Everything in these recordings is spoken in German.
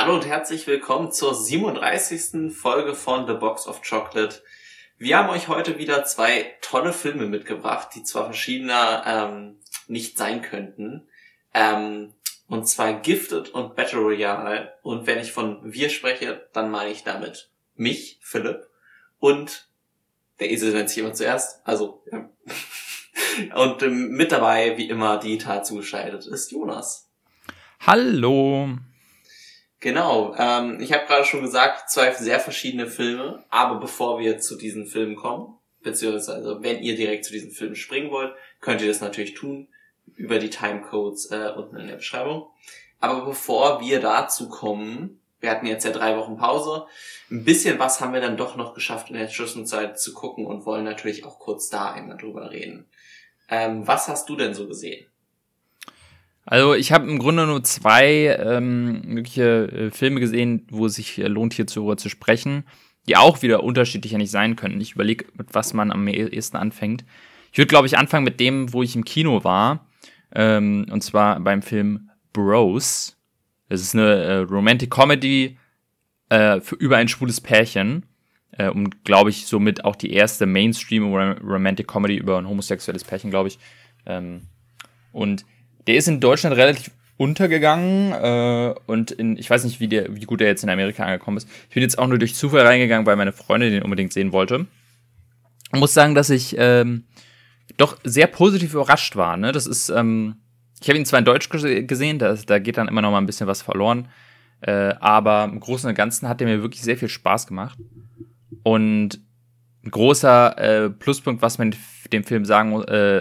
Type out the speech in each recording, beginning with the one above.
Hallo und herzlich willkommen zur 37. Folge von The Box of Chocolate. Wir haben euch heute wieder zwei tolle Filme mitgebracht, die zwar verschiedener ähm, nicht sein könnten. Ähm, und zwar Gifted und Battle Royale. Und wenn ich von wir spreche, dann meine ich damit mich, Philipp, und der Esel nennt sich immer zuerst. Also, ja. Und ähm, mit dabei, wie immer, digital zugeschaltet ist Jonas. Hallo. Genau, ähm, ich habe gerade schon gesagt, zwei sehr verschiedene Filme, aber bevor wir zu diesen Filmen kommen, beziehungsweise wenn ihr direkt zu diesen Filmen springen wollt, könnt ihr das natürlich tun über die Timecodes äh, unten in der Beschreibung. Aber bevor wir dazu kommen, wir hatten jetzt ja drei Wochen Pause, ein bisschen was haben wir dann doch noch geschafft in der Zwischenzeit zu gucken und wollen natürlich auch kurz da einmal drüber reden. Ähm, was hast du denn so gesehen? Also ich habe im Grunde nur zwei ähm, mögliche äh, Filme gesehen, wo es sich äh, lohnt, hier darüber zu sprechen, die auch wieder unterschiedlicher nicht sein könnten. Ich überlege, mit was man am ehesten anfängt. Ich würde, glaube ich, anfangen mit dem, wo ich im Kino war. Ähm, und zwar beim Film Bros. Das ist eine äh, Romantic Comedy äh, für über ein schwules Pärchen. Äh, und glaube ich, somit auch die erste Mainstream Romantic Comedy über ein homosexuelles Pärchen, glaube ich. Ähm, und der ist in Deutschland relativ untergegangen äh, und in, ich weiß nicht, wie, der, wie gut er jetzt in Amerika angekommen ist. Ich bin jetzt auch nur durch Zufall reingegangen, weil meine Freundin den unbedingt sehen wollte. Ich muss sagen, dass ich ähm, doch sehr positiv überrascht war. Ne? Das ist, ähm, ich habe ihn zwar in Deutsch gesehen, da, da geht dann immer noch mal ein bisschen was verloren, äh, aber im Großen und Ganzen hat er mir wirklich sehr viel Spaß gemacht. Und ein großer äh, Pluspunkt, was man dem Film sagen, äh,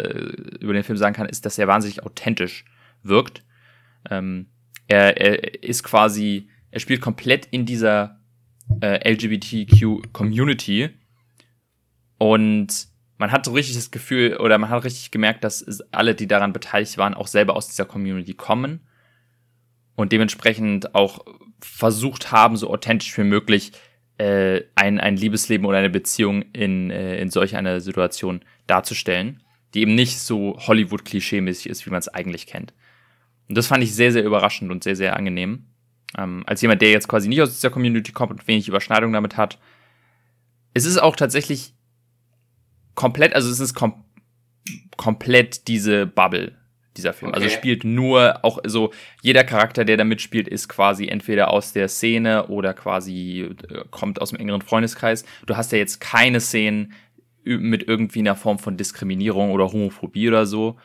über den Film sagen kann, ist, dass er wahnsinnig authentisch wirkt. Ähm, er, er ist quasi, er spielt komplett in dieser äh, LGBTQ-Community und man hat so richtig das Gefühl oder man hat richtig gemerkt, dass alle, die daran beteiligt waren, auch selber aus dieser Community kommen und dementsprechend auch versucht haben, so authentisch wie möglich äh, ein, ein Liebesleben oder eine Beziehung in, äh, in solch einer Situation darzustellen, die eben nicht so Hollywood-Klischee-mäßig ist, wie man es eigentlich kennt. Und das fand ich sehr, sehr überraschend und sehr, sehr angenehm. Ähm, als jemand, der jetzt quasi nicht aus dieser Community kommt und wenig Überschneidung damit hat. Es ist auch tatsächlich komplett, also es ist kom komplett diese Bubble, dieser Film. Also okay. Also spielt nur auch so, jeder Charakter, der da mitspielt, ist quasi entweder aus der Szene oder quasi äh, kommt aus dem engeren Freundeskreis. Du hast ja jetzt keine Szenen mit irgendwie einer Form von Diskriminierung oder Homophobie oder so.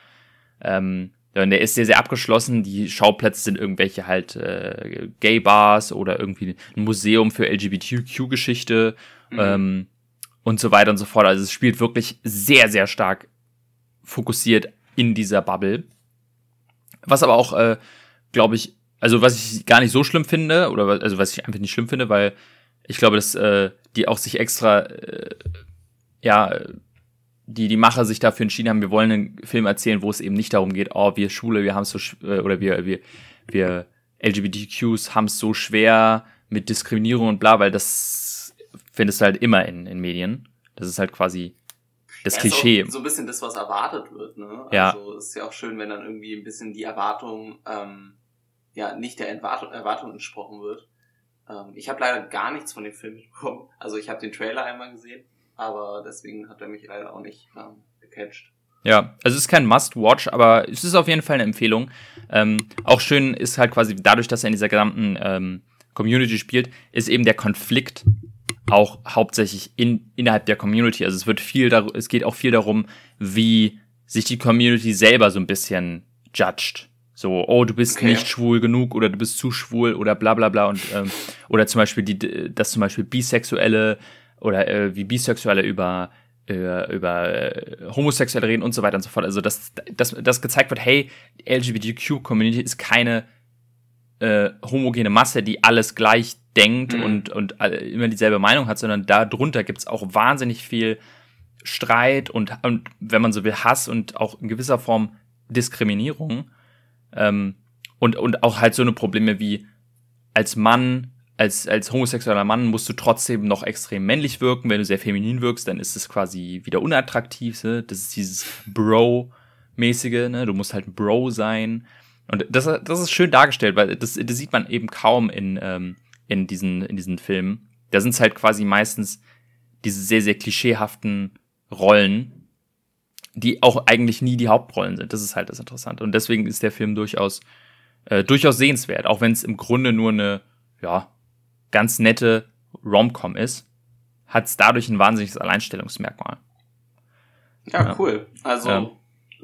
Ähm, der ist sehr, sehr abgeschlossen. Die Schauplätze sind irgendwelche halt äh, Gay-Bars oder irgendwie ein Museum für LGBTQ-Geschichte mhm. ähm, und so weiter und so fort. Also es spielt wirklich sehr, sehr stark fokussiert in dieser Bubble. Was aber auch, äh, glaube ich, also was ich gar nicht so schlimm finde, oder also was ich einfach nicht schlimm finde, weil ich glaube, dass äh, die auch sich extra, äh, ja, die, die Macher sich dafür entschieden haben, wir wollen einen Film erzählen, wo es eben nicht darum geht, oh, wir Schule, wir haben es so, äh, oder wir, wir, wir LGBTQs haben es so schwer mit Diskriminierung und bla, weil das findest du halt immer in, in Medien. Das ist halt quasi das ja, Klischee. so ein bisschen das, was erwartet wird, ne? Ja. Also ist ja auch schön, wenn dann irgendwie ein bisschen die Erwartung, ähm, ja, nicht der Erwartung, Erwartung entsprochen wird. Ähm, ich habe leider gar nichts von dem Film mitbekommen. Also ich habe den Trailer einmal gesehen, aber deswegen hat er mich leider auch nicht ähm, gecatcht. Ja, also es ist kein Must-Watch, aber es ist auf jeden Fall eine Empfehlung. Ähm, auch schön ist halt quasi dadurch, dass er in dieser gesamten ähm, Community spielt, ist eben der Konflikt auch hauptsächlich in, innerhalb der Community. Also es wird viel, es geht auch viel darum, wie sich die Community selber so ein bisschen judged. So, oh, du bist okay. nicht schwul genug oder du bist zu schwul oder bla bla bla und ähm, oder zum Beispiel die, dass zum Beispiel Bisexuelle oder äh, wie Bisexuelle über über, über äh, Homosexuelle reden und so weiter und so fort. Also dass, dass, dass gezeigt wird, hey, LGBTQ-Community ist keine äh, homogene Masse, die alles gleich denkt mhm. und, und immer dieselbe Meinung hat, sondern darunter gibt es auch wahnsinnig viel Streit und, und, wenn man so will, Hass und auch in gewisser Form Diskriminierung. Ähm, und, und auch halt so eine Probleme wie als Mann, als, als homosexueller Mann musst du trotzdem noch extrem männlich wirken. Wenn du sehr feminin wirkst, dann ist es quasi wieder unattraktiv. Ne? Das ist dieses Bro-mäßige, ne? Du musst halt ein Bro sein. Und das, das ist schön dargestellt, weil das, das sieht man eben kaum in, ähm, in, diesen, in diesen Filmen. Da sind es halt quasi meistens diese sehr, sehr klischeehaften Rollen, die auch eigentlich nie die Hauptrollen sind. Das ist halt das Interessante. Und deswegen ist der Film durchaus, äh, durchaus sehenswert, auch wenn es im Grunde nur eine, ja, ganz nette Rom-Com ist, hat es dadurch ein wahnsinniges Alleinstellungsmerkmal. Ja, ja. cool. Also ja.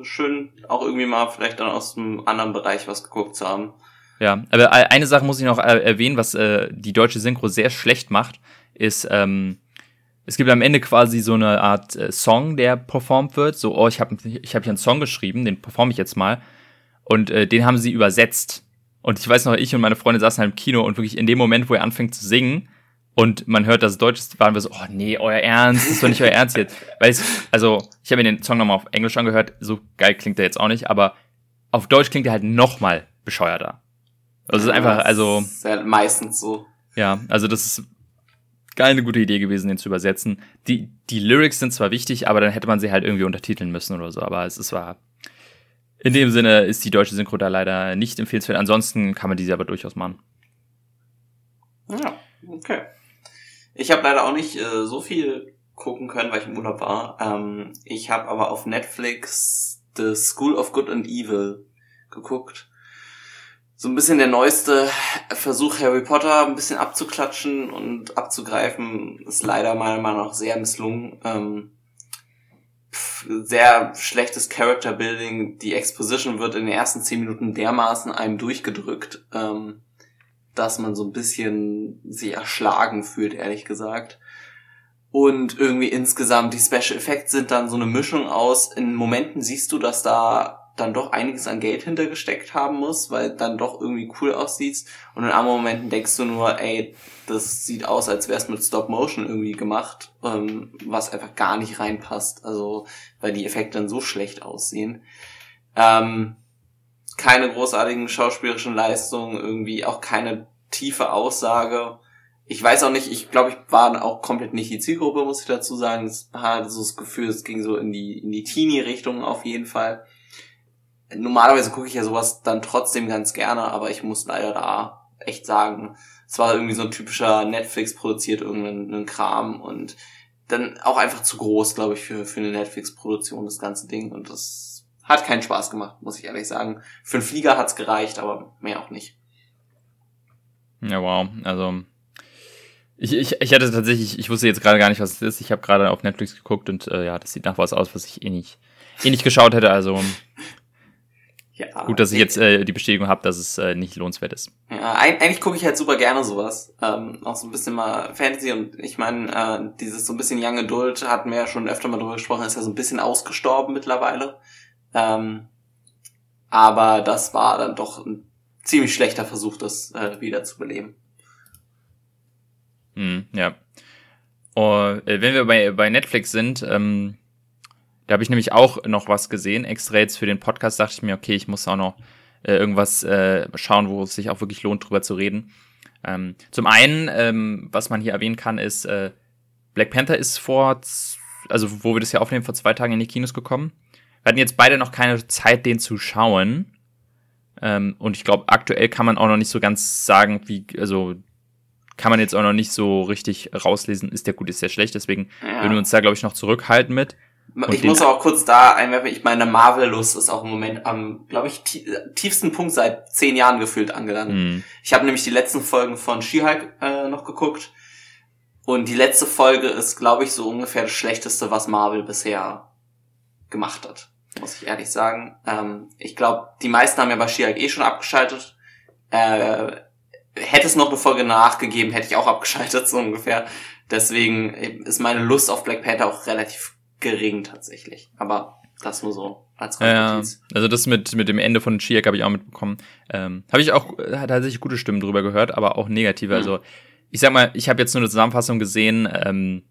Schön auch irgendwie mal vielleicht dann aus einem anderen Bereich was geguckt zu haben. Ja, aber eine Sache muss ich noch äh, erwähnen, was äh, die deutsche Synchro sehr schlecht macht, ist, ähm, es gibt am Ende quasi so eine Art äh, Song, der performt wird. So, oh, ich habe ich hab hier einen Song geschrieben, den performe ich jetzt mal. Und äh, den haben sie übersetzt. Und ich weiß noch, ich und meine Freundin saßen halt im Kino und wirklich in dem Moment, wo er anfängt zu singen, und man hört, dass es Deutsch ist, waren wir so, oh nee, euer Ernst, das ist doch nicht euer Ernst jetzt. Weil ich, also, ich habe mir den Song nochmal auf Englisch angehört, so geil klingt der jetzt auch nicht, aber auf Deutsch klingt er halt nochmal bescheuerter. Also es ist einfach, also. Ist ja meistens so. Ja, also das ist geil eine gute Idee gewesen, den zu übersetzen. Die, die Lyrics sind zwar wichtig, aber dann hätte man sie halt irgendwie untertiteln müssen oder so, aber es ist war. In dem Sinne ist die deutsche Synchro da leider nicht empfehlenswert. Ansonsten kann man diese aber durchaus machen. Ja, okay. Ich habe leider auch nicht äh, so viel gucken können, weil ich im Urlaub war. Ähm, ich habe aber auf Netflix The School of Good and Evil geguckt. So ein bisschen der neueste Versuch, Harry Potter ein bisschen abzuklatschen und abzugreifen, ist leider meiner Meinung nach sehr misslungen. Ähm, sehr schlechtes Character Building. Die Exposition wird in den ersten zehn Minuten dermaßen einem durchgedrückt. Ähm, dass man so ein bisschen sich erschlagen fühlt, ehrlich gesagt. Und irgendwie insgesamt, die Special Effects sind dann so eine Mischung aus, in Momenten siehst du, dass da dann doch einiges an Geld hintergesteckt haben muss, weil dann doch irgendwie cool aussieht. Und in anderen Momenten denkst du nur, ey, das sieht aus, als wäre es mit Stop Motion irgendwie gemacht, ähm, was einfach gar nicht reinpasst. Also, weil die Effekte dann so schlecht aussehen. Ähm, keine großartigen schauspielerischen Leistungen, irgendwie auch keine tiefe Aussage. Ich weiß auch nicht, ich glaube, ich war auch komplett nicht die Zielgruppe, muss ich dazu sagen. Es hatte so das Gefühl, es ging so in die, in die Teenie-Richtung auf jeden Fall. Normalerweise gucke ich ja sowas dann trotzdem ganz gerne, aber ich muss leider da echt sagen, es war irgendwie so ein typischer Netflix produziert irgendeinen Kram und dann auch einfach zu groß, glaube ich, für, für eine Netflix-Produktion, das ganze Ding. Und das hat keinen Spaß gemacht, muss ich ehrlich sagen. Für einen Flieger hat's gereicht, aber mehr auch nicht. Ja, wow. Also ich, ich, ich hatte tatsächlich, ich wusste jetzt gerade gar nicht, was es ist. Ich habe gerade auf Netflix geguckt und äh, ja, das sieht nach was aus, was ich eh nicht, eh nicht geschaut hätte. Also ja, gut, dass ich jetzt äh, die Bestätigung habe, dass es äh, nicht lohnenswert ist. Ja, eigentlich gucke ich halt super gerne sowas. Ähm, auch so ein bisschen mal Fantasy und ich meine, äh, dieses so ein bisschen Young Adult hatten wir ja schon öfter mal drüber gesprochen, ist ja so ein bisschen ausgestorben mittlerweile. Ähm, aber das war dann doch ein ziemlich schlechter Versuch, das äh, wieder zu beleben. Hm, ja. Und, äh, wenn wir bei, bei Netflix sind, ähm, da habe ich nämlich auch noch was gesehen. Extra jetzt für den Podcast dachte ich mir, okay, ich muss auch noch äh, irgendwas äh, schauen, wo es sich auch wirklich lohnt, drüber zu reden. Ähm, zum einen, ähm, was man hier erwähnen kann, ist, äh, Black Panther ist vor, also wo wir das ja aufnehmen, vor zwei Tagen in die Kinos gekommen. Wir hatten jetzt beide noch keine Zeit, den zu schauen. Ähm, und ich glaube, aktuell kann man auch noch nicht so ganz sagen, wie, also kann man jetzt auch noch nicht so richtig rauslesen, ist der gut, ist der schlecht. Deswegen ja. würden wir uns da, glaube ich, noch zurückhalten mit. Und ich muss auch kurz da einwerfen, ich meine, Marvel-Lust ist auch im Moment am, glaube ich, tiefsten Punkt seit zehn Jahren gefühlt angelangt. Mhm. Ich habe nämlich die letzten Folgen von She-Hulk äh, noch geguckt. Und die letzte Folge ist, glaube ich, so ungefähr das Schlechteste, was Marvel bisher gemacht hat muss ich ehrlich sagen. Ähm, ich glaube, die meisten haben ja bei Shirak eh schon abgeschaltet. Äh, hätte es noch eine Folge nachgegeben, hätte ich auch abgeschaltet, so ungefähr. Deswegen ist meine Lust auf Black Panther auch relativ gering tatsächlich. Aber das nur so als ja, also das mit, mit dem Ende von Shiak habe ich auch mitbekommen. Ähm, habe ich auch äh, tatsächlich gute Stimmen drüber gehört, aber auch negative. Mhm. Also ich sag mal, ich habe jetzt nur eine Zusammenfassung gesehen. Ähm,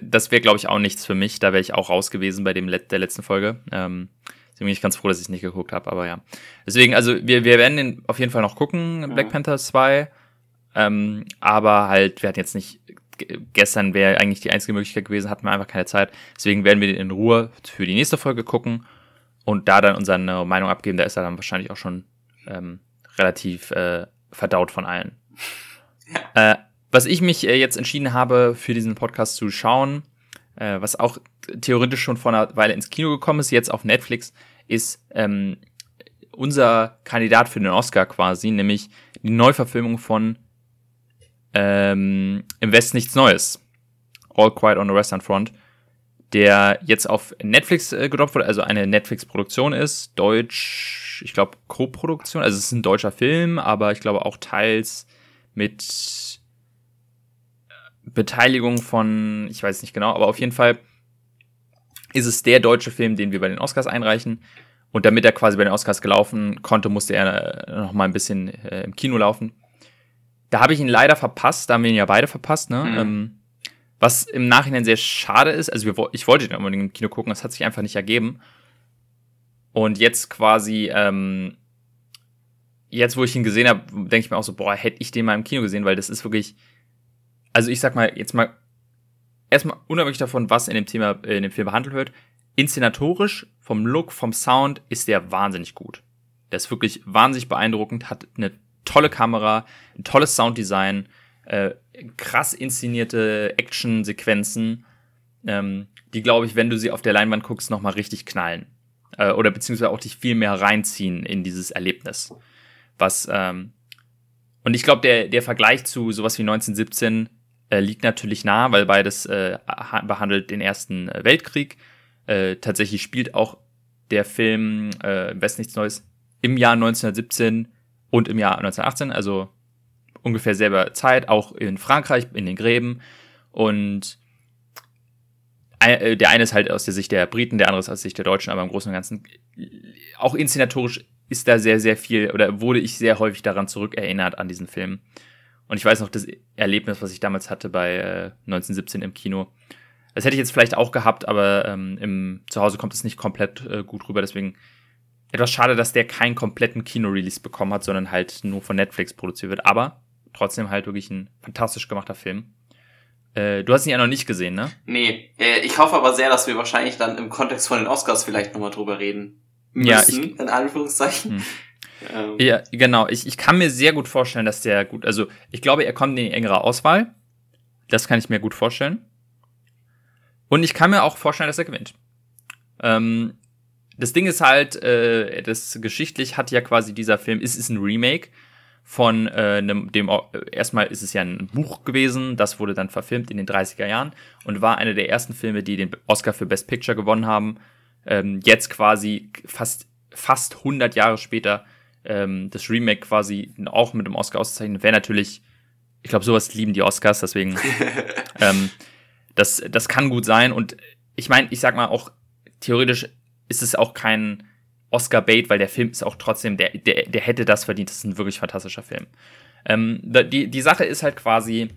das wäre, glaube ich, auch nichts für mich. Da wäre ich auch raus gewesen bei dem Let der letzten Folge. Ähm, deswegen bin ich ganz froh, dass ich es nicht geguckt habe, aber ja. Deswegen, also wir, wir werden den auf jeden Fall noch gucken, Black Panther 2. Ähm, aber halt, wir hatten jetzt nicht, gestern wäre eigentlich die einzige Möglichkeit gewesen, hatten wir einfach keine Zeit. Deswegen werden wir den in Ruhe für die nächste Folge gucken und da dann unsere Meinung abgeben. Da ist er dann wahrscheinlich auch schon ähm, relativ äh, verdaut von allen. Ja. Äh, was ich mich äh, jetzt entschieden habe, für diesen Podcast zu schauen, äh, was auch theoretisch schon vor einer Weile ins Kino gekommen ist, jetzt auf Netflix, ist ähm, unser Kandidat für den Oscar quasi, nämlich die Neuverfilmung von ähm, Im Westen nichts Neues. All Quiet on the Western Front, der jetzt auf Netflix äh, gedroppt wurde, also eine Netflix-Produktion ist, deutsch, ich glaube, Co-Produktion, also es ist ein deutscher Film, aber ich glaube auch teils mit Beteiligung von, ich weiß nicht genau, aber auf jeden Fall ist es der deutsche Film, den wir bei den Oscars einreichen. Und damit er quasi bei den Oscars gelaufen konnte, musste er äh, noch mal ein bisschen äh, im Kino laufen. Da habe ich ihn leider verpasst, da haben wir ihn ja beide verpasst, ne? Mhm. Ähm, was im Nachhinein sehr schade ist. Also wir, ich wollte den unbedingt im Kino gucken, das hat sich einfach nicht ergeben. Und jetzt quasi, ähm, jetzt wo ich ihn gesehen habe, denke ich mir auch so, boah, hätte ich den mal im Kino gesehen, weil das ist wirklich, also ich sag mal, jetzt mal, erstmal unabhängig davon, was in dem Thema, äh, in dem Film behandelt wird, inszenatorisch, vom Look, vom Sound ist der wahnsinnig gut. Der ist wirklich wahnsinnig beeindruckend, hat eine tolle Kamera, ein tolles Sounddesign, äh, krass inszenierte Action-Sequenzen, ähm, die, glaube ich, wenn du sie auf der Leinwand guckst, nochmal richtig knallen. Äh, oder beziehungsweise auch dich viel mehr reinziehen in dieses Erlebnis. Was, ähm, und ich glaube, der, der Vergleich zu sowas wie 1917 äh, liegt natürlich nah, weil beides äh, behandelt den Ersten äh, Weltkrieg. Äh, tatsächlich spielt auch der Film äh, West nichts Neues im Jahr 1917 und im Jahr 1918, also ungefähr selber Zeit, auch in Frankreich, in den Gräben. Und äh, der eine ist halt aus der Sicht der Briten, der andere ist aus der Sicht der Deutschen, aber im Großen und Ganzen auch inszenatorisch ist da sehr, sehr viel oder wurde ich sehr häufig daran zurückerinnert an diesen Film. Und ich weiß noch das Erlebnis, was ich damals hatte bei äh, 1917 im Kino. Das hätte ich jetzt vielleicht auch gehabt, aber ähm, im Zuhause kommt es nicht komplett äh, gut rüber. Deswegen etwas schade, dass der keinen kompletten Kino-Release bekommen hat, sondern halt nur von Netflix produziert wird. Aber trotzdem halt wirklich ein fantastisch gemachter Film. Äh, du hast ihn ja noch nicht gesehen, ne? Nee, äh, ich hoffe aber sehr, dass wir wahrscheinlich dann im Kontext von den Oscars vielleicht nochmal drüber reden müssen, ja, ich, in Anführungszeichen. Hm. Ähm. Ja, genau. Ich, ich kann mir sehr gut vorstellen, dass der gut, also ich glaube, er kommt in die engere Auswahl. Das kann ich mir gut vorstellen. Und ich kann mir auch vorstellen, dass er gewinnt. Ähm, das Ding ist halt, äh, das geschichtlich hat ja quasi dieser Film, ist, ist ein Remake von äh, dem, dem, erstmal ist es ja ein Buch gewesen, das wurde dann verfilmt in den 30er Jahren und war einer der ersten Filme, die den Oscar für Best Picture gewonnen haben. Ähm, jetzt quasi fast, fast 100 Jahre später ähm, das Remake quasi auch mit dem Oscar auszeichnen, wäre natürlich, ich glaube, sowas lieben die Oscars, deswegen ähm, das, das kann gut sein und ich meine, ich sag mal auch, theoretisch ist es auch kein Oscar-Bait, weil der Film ist auch trotzdem, der, der, der hätte das verdient. Das ist ein wirklich fantastischer Film. Ähm, die, die Sache ist halt quasi,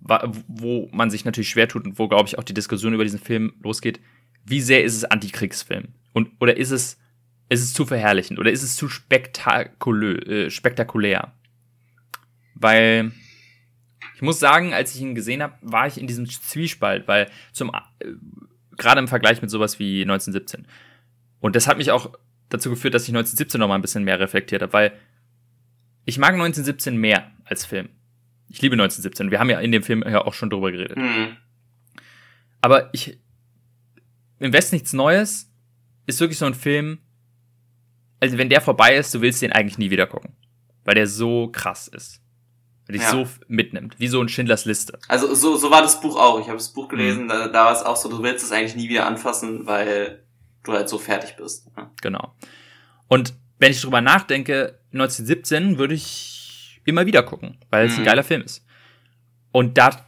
wo man sich natürlich schwer tut und wo, glaube ich, auch die Diskussion über diesen Film losgeht. Wie sehr ist es Antikriegsfilm? Und, oder ist es, ist es zu verherrlichend? Oder ist es zu spektakulö, äh, spektakulär? Weil, ich muss sagen, als ich ihn gesehen habe, war ich in diesem Zwiespalt, weil zum, äh, gerade im Vergleich mit sowas wie 1917. Und das hat mich auch dazu geführt, dass ich 1917 noch mal ein bisschen mehr reflektiert habe, weil ich mag 1917 mehr als Film. Ich liebe 1917. Wir haben ja in dem Film ja auch schon drüber geredet. Mhm. Aber ich, im Westen nichts Neues ist wirklich so ein Film, also wenn der vorbei ist, du willst den eigentlich nie wieder gucken. Weil der so krass ist. Weil dich ja. so mitnimmt. Wie so ein Schindlers Liste. Also so, so war das Buch auch. Ich habe das Buch gelesen, mhm. da, da war es auch so, du willst es eigentlich nie wieder anfassen, weil du halt so fertig bist. Ja. Genau. Und wenn ich drüber nachdenke, 1917 würde ich immer wieder gucken, weil es mhm. ein geiler Film ist. Und da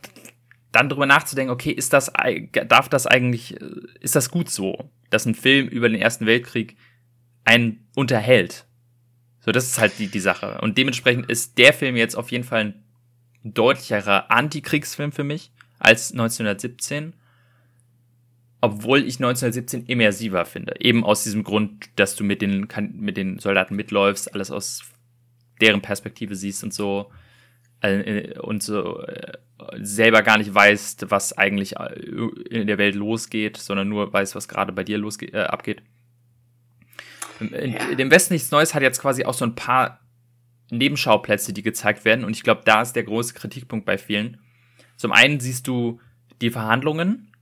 dann drüber nachzudenken, okay, ist das, darf das eigentlich, ist das gut so, dass ein Film über den Ersten Weltkrieg einen unterhält? So, das ist halt die, die Sache. Und dementsprechend ist der Film jetzt auf jeden Fall ein deutlicherer Antikriegsfilm für mich als 1917 obwohl ich 1917 immersiver finde. Eben aus diesem Grund, dass du mit den, mit den Soldaten mitläufst, alles aus deren Perspektive siehst und so äh, und so äh, selber gar nicht weißt, was eigentlich äh, in der Welt losgeht, sondern nur weißt, was gerade bei dir losgeht, äh, abgeht. In, ja. Dem Westen nichts Neues hat jetzt quasi auch so ein paar Nebenschauplätze, die gezeigt werden. Und ich glaube, da ist der große Kritikpunkt bei vielen. Zum einen siehst du die Verhandlungen.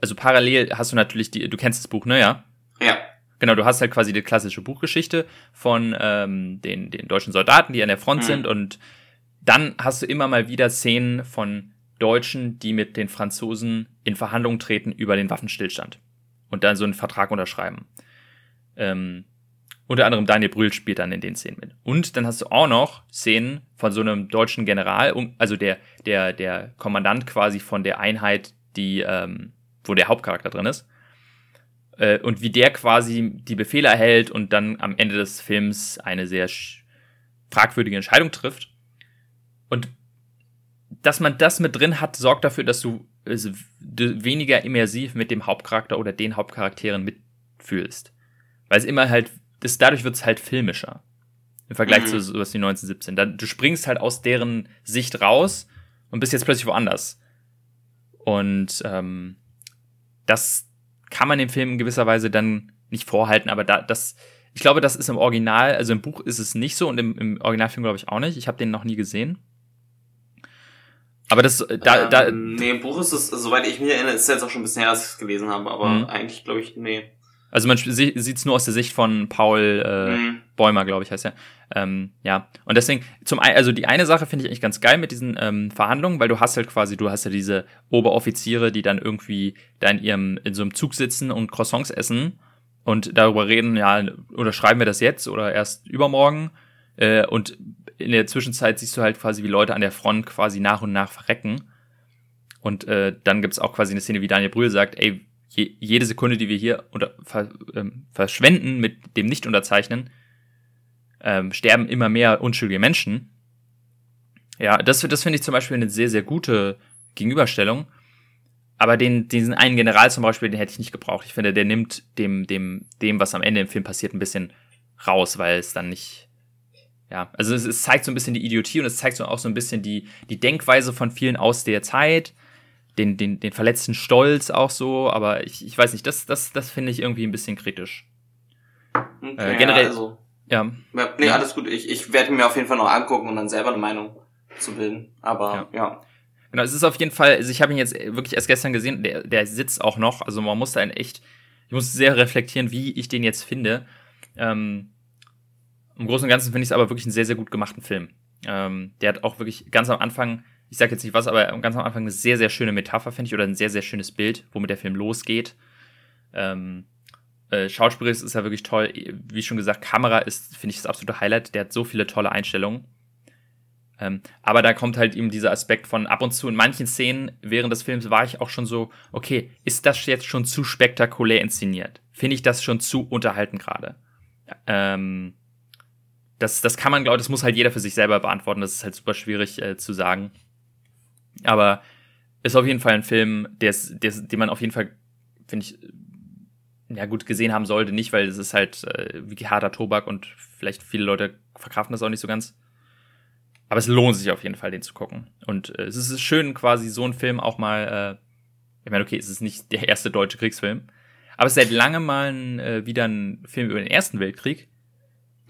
Also parallel hast du natürlich die, du kennst das Buch, ne, ja? Ja. Genau, du hast halt quasi die klassische Buchgeschichte von ähm, den, den deutschen Soldaten, die an der Front mhm. sind. Und dann hast du immer mal wieder Szenen von Deutschen, die mit den Franzosen in Verhandlungen treten über den Waffenstillstand und dann so einen Vertrag unterschreiben. Ähm, unter anderem Daniel Brühl spielt dann in den Szenen mit. Und dann hast du auch noch Szenen von so einem deutschen General, also der, der, der Kommandant quasi von der Einheit, die, ähm, wo der Hauptcharakter drin ist. Äh, und wie der quasi die Befehle erhält und dann am Ende des Films eine sehr fragwürdige Entscheidung trifft. Und dass man das mit drin hat, sorgt dafür, dass du also, weniger immersiv mit dem Hauptcharakter oder den Hauptcharakteren mitfühlst. Weil es immer halt, das, dadurch wird es halt filmischer. Im Vergleich mhm. zu sowas wie 1917. Da, du springst halt aus deren Sicht raus und bist jetzt plötzlich woanders. Und ähm, das kann man dem Film in gewisser Weise dann nicht vorhalten, aber da, das, ich glaube, das ist im Original, also im Buch ist es nicht so und im, im Originalfilm glaube ich auch nicht. Ich habe den noch nie gesehen. Aber das, da, ähm, da. Nee, im Buch ist es, soweit ich mich erinnere, ist es jetzt auch schon ein bisschen her, dass ich es gelesen habe, aber mhm. eigentlich glaube ich, nee. Also man sieht es nur aus der Sicht von Paul äh, mhm. Bäumer, glaube ich, heißt er. Ähm, ja. Und deswegen, zum einen, also die eine Sache finde ich eigentlich ganz geil mit diesen ähm, Verhandlungen, weil du hast halt quasi, du hast ja diese Oberoffiziere, die dann irgendwie da in ihrem, in so einem Zug sitzen und Croissants essen und darüber reden, ja, oder schreiben wir das jetzt oder erst übermorgen. Äh, und in der Zwischenzeit siehst du halt quasi, wie Leute an der Front quasi nach und nach verrecken. Und äh, dann gibt's auch quasi eine Szene, wie Daniel Brühl sagt, ey, je, jede Sekunde, die wir hier unter, ver, ähm, verschwenden mit dem Nicht-Unterzeichnen, ähm, sterben immer mehr unschuldige Menschen. Ja, das, das finde ich zum Beispiel eine sehr, sehr gute Gegenüberstellung. Aber den, diesen einen General zum Beispiel, den hätte ich nicht gebraucht. Ich finde, der nimmt dem, dem, dem, was am Ende im Film passiert, ein bisschen raus, weil es dann nicht, ja, also es, es, zeigt so ein bisschen die Idiotie und es zeigt so auch so ein bisschen die, die Denkweise von vielen aus der Zeit, den, den, den verletzten Stolz auch so, aber ich, ich weiß nicht, das, das, das finde ich irgendwie ein bisschen kritisch. Okay, äh, generell, also, ja. ja. Nee, alles gut. Ich, ich werde mir auf jeden Fall noch angucken und dann selber eine Meinung zu bilden. Aber ja. ja. Genau, es ist auf jeden Fall, also ich habe ihn jetzt wirklich erst gestern gesehen, der, der sitzt auch noch, also man muss da echt, ich muss sehr reflektieren, wie ich den jetzt finde. Ähm, im Großen und Ganzen finde ich es aber wirklich einen sehr, sehr gut gemachten Film. Ähm, der hat auch wirklich ganz am Anfang, ich sage jetzt nicht was, aber ganz am Anfang eine sehr, sehr schöne Metapher, finde ich, oder ein sehr, sehr schönes Bild, womit der Film losgeht. Ähm, äh, Schauspielerisch ist ja wirklich toll. Wie schon gesagt, Kamera ist, finde ich, das absolute Highlight. Der hat so viele tolle Einstellungen. Ähm, aber da kommt halt eben dieser Aspekt von ab und zu in manchen Szenen während des Films war ich auch schon so, okay, ist das jetzt schon zu spektakulär inszeniert? Finde ich das schon zu unterhalten gerade? Ähm, das, das kann man, glaube ich, das muss halt jeder für sich selber beantworten. Das ist halt super schwierig äh, zu sagen. Aber ist auf jeden Fall ein Film, der ist, der ist, den man auf jeden Fall, finde ich, ja gut gesehen haben sollte. Nicht, weil es ist halt äh, wie harter Tobak und vielleicht viele Leute verkraften das auch nicht so ganz. Aber es lohnt sich auf jeden Fall, den zu gucken. Und äh, es ist schön, quasi so einen Film auch mal, äh, ich meine, okay, es ist nicht der erste deutsche Kriegsfilm, aber es ist seit langem mal ein, äh, wieder ein Film über den Ersten Weltkrieg.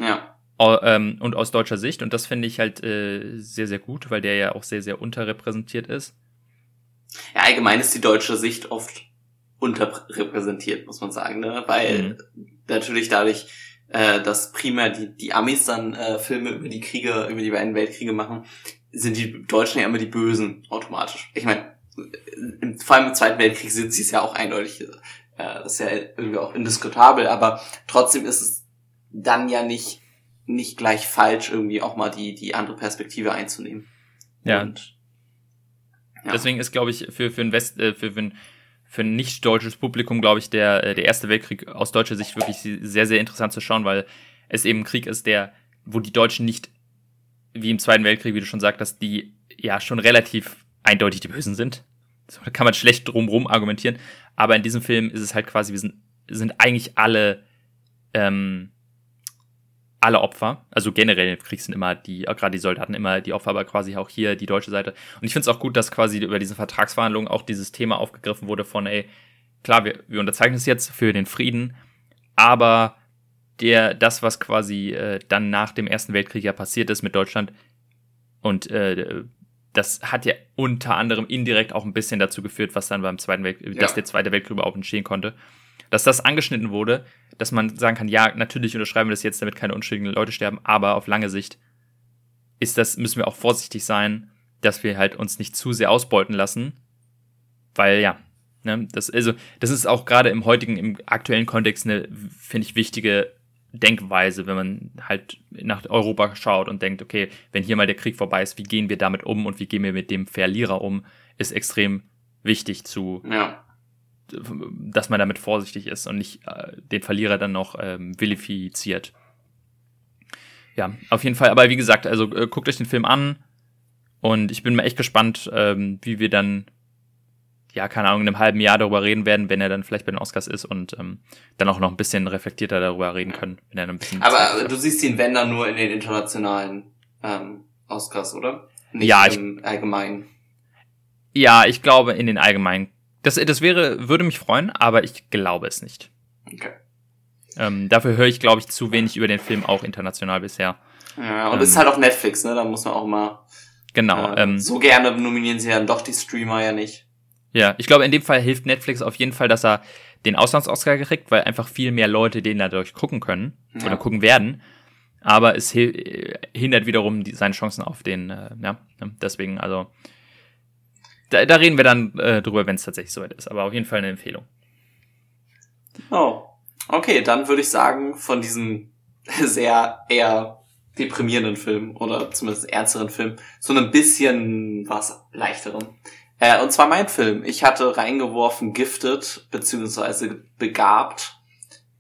Ja ähm, und aus deutscher Sicht. Und das finde ich halt äh, sehr, sehr gut, weil der ja auch sehr, sehr unterrepräsentiert ist. Ja, allgemein ist die deutsche Sicht oft unterrepräsentiert, muss man sagen, ne? Weil mhm. natürlich dadurch, äh, dass primär die, die Amis dann äh, Filme über die Kriege, über die beiden Weltkriege machen, sind die Deutschen ja immer die Bösen automatisch. Ich meine, vor allem im Zweiten Weltkrieg sind sie es ja auch eindeutig. Äh, das ist ja irgendwie auch indiskutabel, aber trotzdem ist es dann ja nicht nicht gleich falsch, irgendwie auch mal die, die andere Perspektive einzunehmen. Ja. Und, ja. Deswegen ist, glaube ich, für, für ein West, äh, für, für ein, für ein nicht deutsches Publikum, glaube ich, der, äh, der Erste Weltkrieg aus deutscher Sicht wirklich sehr, sehr interessant zu schauen, weil es eben ein Krieg ist, der, wo die Deutschen nicht, wie im Zweiten Weltkrieg, wie du schon sagtest, die ja schon relativ eindeutig die Bösen sind. Da kann man schlecht drumrum argumentieren. Aber in diesem Film ist es halt quasi, wir sind, sind eigentlich alle ähm, alle Opfer, also generell im Krieg sind immer die, gerade die Soldaten immer die Opfer, aber quasi auch hier die deutsche Seite. Und ich finde es auch gut, dass quasi über diese Vertragsverhandlungen auch dieses Thema aufgegriffen wurde von, ey, klar, wir, wir unterzeichnen es jetzt für den Frieden, aber der, das, was quasi äh, dann nach dem Ersten Weltkrieg ja passiert ist mit Deutschland. Und äh, das hat ja unter anderem indirekt auch ein bisschen dazu geführt, was dann beim Zweiten Weltkrieg, ja. dass der Zweite Weltkrieg überhaupt entstehen konnte. Dass das angeschnitten wurde, dass man sagen kann, ja, natürlich unterschreiben wir das jetzt, damit keine unschuldigen Leute sterben, aber auf lange Sicht ist das, müssen wir auch vorsichtig sein, dass wir halt uns nicht zu sehr ausbeuten lassen. Weil ja, ne, das, also, das ist auch gerade im heutigen, im aktuellen Kontext eine, finde ich, wichtige Denkweise, wenn man halt nach Europa schaut und denkt, okay, wenn hier mal der Krieg vorbei ist, wie gehen wir damit um und wie gehen wir mit dem Verlierer um, ist extrem wichtig zu, ja. Dass man damit vorsichtig ist und nicht äh, den Verlierer dann noch ähm, vilifiziert. Ja, auf jeden Fall. Aber wie gesagt, also äh, guckt euch den Film an und ich bin mal echt gespannt, ähm, wie wir dann ja, keine Ahnung, in einem halben Jahr darüber reden werden, wenn er dann vielleicht bei den Oscars ist und ähm, dann auch noch ein bisschen reflektierter darüber reden können, wenn er ein bisschen. Aber du siehst ihn, wenn dann nur in den internationalen ähm, Oscars, oder? Nicht ja, im ich, allgemeinen. Ja, ich glaube in den allgemeinen. Das, das wäre, würde mich freuen, aber ich glaube es nicht. Okay. Ähm, dafür höre ich, glaube ich, zu wenig über den Film auch international bisher. Ja, und ähm, es ist halt auch Netflix, ne? Da muss man auch mal. Genau. Äh, ähm, so gerne nominieren sie dann doch die Streamer ja nicht. Ja, ich glaube, in dem Fall hilft Netflix auf jeden Fall, dass er den Auslands-Oscar kriegt, weil einfach viel mehr Leute den dadurch gucken können ja. oder gucken werden. Aber es hindert wiederum die, seine Chancen auf den, äh, ja, ne, deswegen, also, da, da reden wir dann äh, drüber, wenn es tatsächlich soweit ist. Aber auf jeden Fall eine Empfehlung. Oh, okay, dann würde ich sagen, von diesem sehr eher deprimierenden Film oder zumindest ernsteren Film zu einem bisschen was leichteren. Äh, und zwar mein Film. Ich hatte reingeworfen Gifted, beziehungsweise begabt.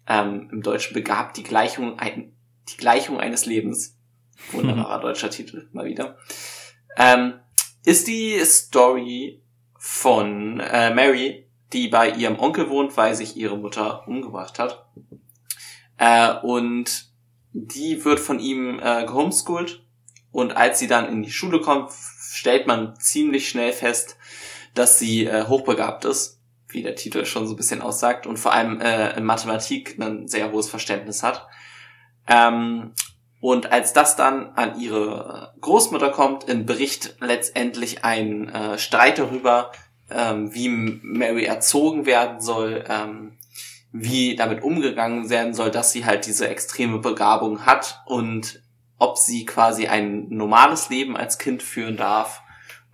Ähm, Im Deutschen begabt die Gleichung, ein, die Gleichung eines Lebens. Wunderbarer deutscher Titel, mal wieder. Ähm, ist die Story von äh, Mary, die bei ihrem Onkel wohnt, weil sich ihre Mutter umgebracht hat. Äh, und die wird von ihm äh, gehomeschooled. Und als sie dann in die Schule kommt, stellt man ziemlich schnell fest, dass sie äh, hochbegabt ist, wie der Titel schon so ein bisschen aussagt, und vor allem äh, in Mathematik ein sehr hohes Verständnis hat. Ähm, und als das dann an ihre Großmutter kommt, in Bericht letztendlich ein äh, Streit darüber, ähm, wie Mary erzogen werden soll, ähm, wie damit umgegangen werden soll, dass sie halt diese extreme Begabung hat und ob sie quasi ein normales Leben als Kind führen darf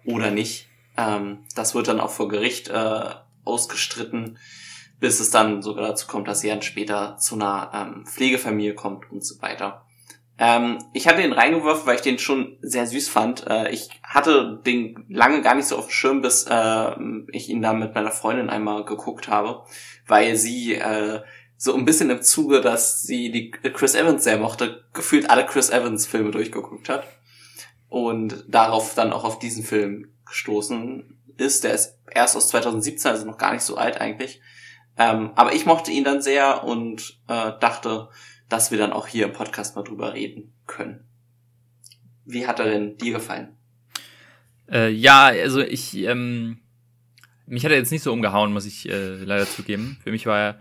oder nicht. Ähm, das wird dann auch vor Gericht äh, ausgestritten, bis es dann sogar dazu kommt, dass sie dann später zu einer ähm, Pflegefamilie kommt und so weiter. Ähm, ich hatte den reingeworfen, weil ich den schon sehr süß fand. Äh, ich hatte den lange gar nicht so auf dem Schirm, bis äh, ich ihn da mit meiner Freundin einmal geguckt habe, weil sie äh, so ein bisschen im Zuge, dass sie die Chris Evans sehr mochte, gefühlt alle Chris Evans Filme durchgeguckt hat und darauf dann auch auf diesen Film gestoßen ist. Der ist erst aus 2017, also noch gar nicht so alt eigentlich. Ähm, aber ich mochte ihn dann sehr und äh, dachte, dass wir dann auch hier im Podcast mal drüber reden können. Wie hat er denn dir gefallen? Äh, ja, also ich, ähm, mich hat er jetzt nicht so umgehauen, muss ich äh, leider zugeben. Für mich war er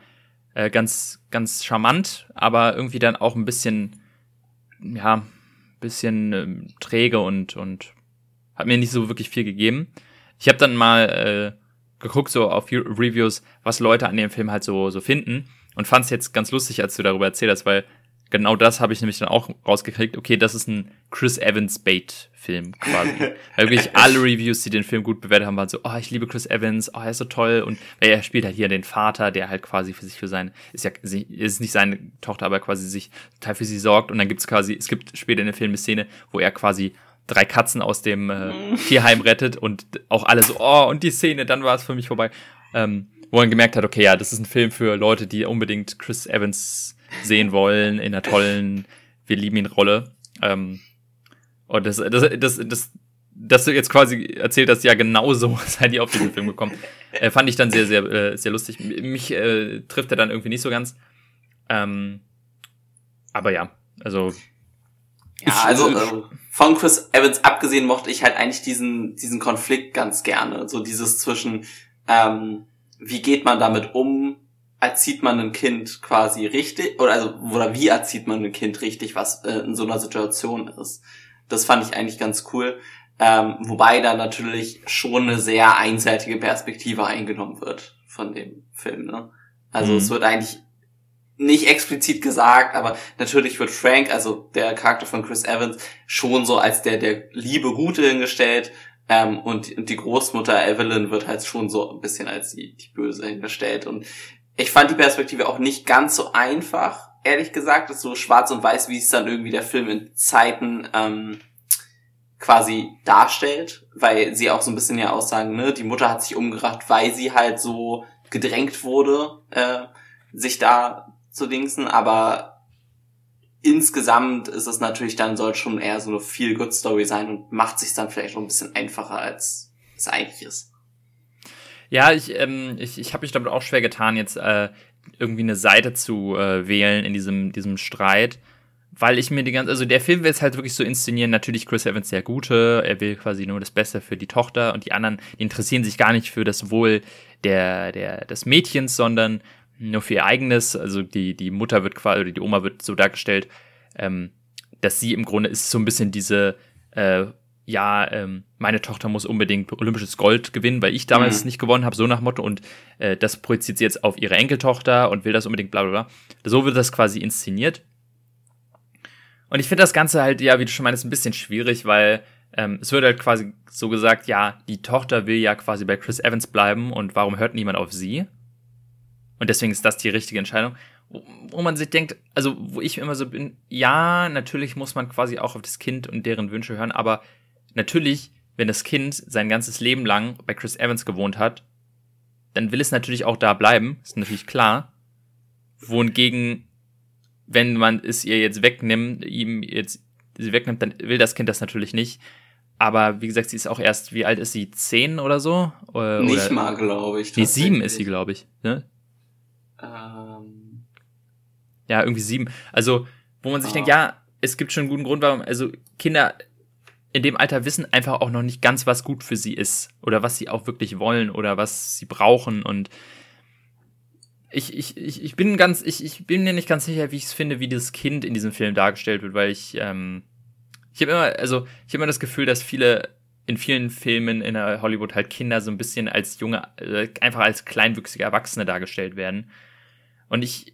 äh, ganz, ganz charmant, aber irgendwie dann auch ein bisschen, ja, bisschen ähm, träge und, und hat mir nicht so wirklich viel gegeben. Ich habe dann mal äh, geguckt so auf Reviews, was Leute an dem Film halt so so finden und fand es jetzt ganz lustig, als du darüber erzählt hast, weil genau das habe ich nämlich dann auch rausgekriegt. Okay, das ist ein Chris Evans Bait Film quasi. weil wirklich alle Reviews, die den Film gut bewertet haben, waren so, oh, ich liebe Chris Evans, oh, er ist so toll und er spielt halt hier den Vater, der halt quasi für sich für sein ist ja ist nicht seine Tochter, aber quasi sich total für sie sorgt und dann gibt's quasi es gibt später in der Film eine Szene, wo er quasi drei Katzen aus dem äh, mhm. Tierheim rettet und auch alle so, oh, und die Szene, dann war es für mich vorbei. Ähm, wo man gemerkt hat, okay, ja, das ist ein Film für Leute, die unbedingt Chris Evans sehen wollen in einer tollen Wir lieben ihn Rolle. Ähm, und das, das, das, das, dass du jetzt quasi erzählt hast, ja, genau so seid ihr auf diesen Film gekommen, äh, fand ich dann sehr, sehr, äh, sehr lustig. Mich äh, trifft er dann irgendwie nicht so ganz. Ähm, aber ja, also ja, also äh, von Chris Evans abgesehen mochte ich halt eigentlich diesen, diesen Konflikt ganz gerne. So dieses zwischen, ähm, wie geht man damit um, erzieht man ein Kind quasi richtig, oder also, oder wie erzieht man ein Kind richtig, was äh, in so einer Situation ist. Das fand ich eigentlich ganz cool. Ähm, wobei da natürlich schon eine sehr einseitige Perspektive eingenommen wird von dem Film. Ne? Also mhm. es wird eigentlich nicht explizit gesagt, aber natürlich wird Frank, also der Charakter von Chris Evans, schon so als der der liebe Gute hingestellt ähm, und, und die Großmutter Evelyn wird halt schon so ein bisschen als die, die Böse hingestellt. Und ich fand die Perspektive auch nicht ganz so einfach, ehrlich gesagt, das ist so schwarz und weiß, wie es dann irgendwie der Film in Zeiten ähm, quasi darstellt, weil sie auch so ein bisschen ja aussagen, ne, die Mutter hat sich umgebracht, weil sie halt so gedrängt wurde, äh, sich da zu dingsen, aber insgesamt ist es natürlich dann, soll schon eher so eine feel good Story sein und macht sich dann vielleicht noch ein bisschen einfacher, als es eigentlich ist. Ja, ich, ähm, ich, ich habe mich damit auch schwer getan, jetzt äh, irgendwie eine Seite zu äh, wählen in diesem, diesem Streit. Weil ich mir die ganze, also der Film will es halt wirklich so inszenieren, natürlich Chris Evans der Gute, er will quasi nur das Beste für die Tochter und die anderen, die interessieren sich gar nicht für das Wohl der, der, des Mädchens, sondern nur für ihr eigenes. Also die, die Mutter wird quasi, oder die Oma wird so dargestellt, ähm, dass sie im Grunde ist so ein bisschen diese äh, ja, ähm, meine Tochter muss unbedingt olympisches Gold gewinnen, weil ich damals mhm. nicht gewonnen habe, so nach Motto. Und äh, das projiziert sie jetzt auf ihre Enkeltochter und will das unbedingt, bla bla bla. So wird das quasi inszeniert. Und ich finde das Ganze halt, ja, wie du schon meinst, ein bisschen schwierig, weil ähm, es wird halt quasi so gesagt, ja, die Tochter will ja quasi bei Chris Evans bleiben und warum hört niemand auf sie? Und deswegen ist das die richtige Entscheidung. Wo man sich denkt, also wo ich immer so bin, ja, natürlich muss man quasi auch auf das Kind und deren Wünsche hören, aber natürlich, wenn das Kind sein ganzes Leben lang bei Chris Evans gewohnt hat, dann will es natürlich auch da bleiben, ist natürlich klar. Wohingegen, wenn man es ihr jetzt wegnimmt, ihm jetzt sie wegnimmt, dann will das Kind das natürlich nicht. Aber wie gesagt, sie ist auch erst, wie alt ist sie? Zehn oder so? Oder, nicht oder, mal, glaube ich. Nee, sieben ist sie, glaube ich. Ne? Ähm. Ja, irgendwie sieben. Also, wo man sich ah. denkt, ja, es gibt schon einen guten Grund, warum, also Kinder in dem Alter wissen einfach auch noch nicht ganz, was gut für sie ist oder was sie auch wirklich wollen oder was sie brauchen und ich, ich, ich, ich bin ganz, ich, ich bin mir nicht ganz sicher, wie ich es finde, wie dieses Kind in diesem Film dargestellt wird, weil ich, ähm, ich habe immer, also ich habe immer das Gefühl, dass viele in vielen Filmen in Hollywood halt Kinder so ein bisschen als junge, äh, einfach als kleinwüchsige Erwachsene dargestellt werden. Und ich,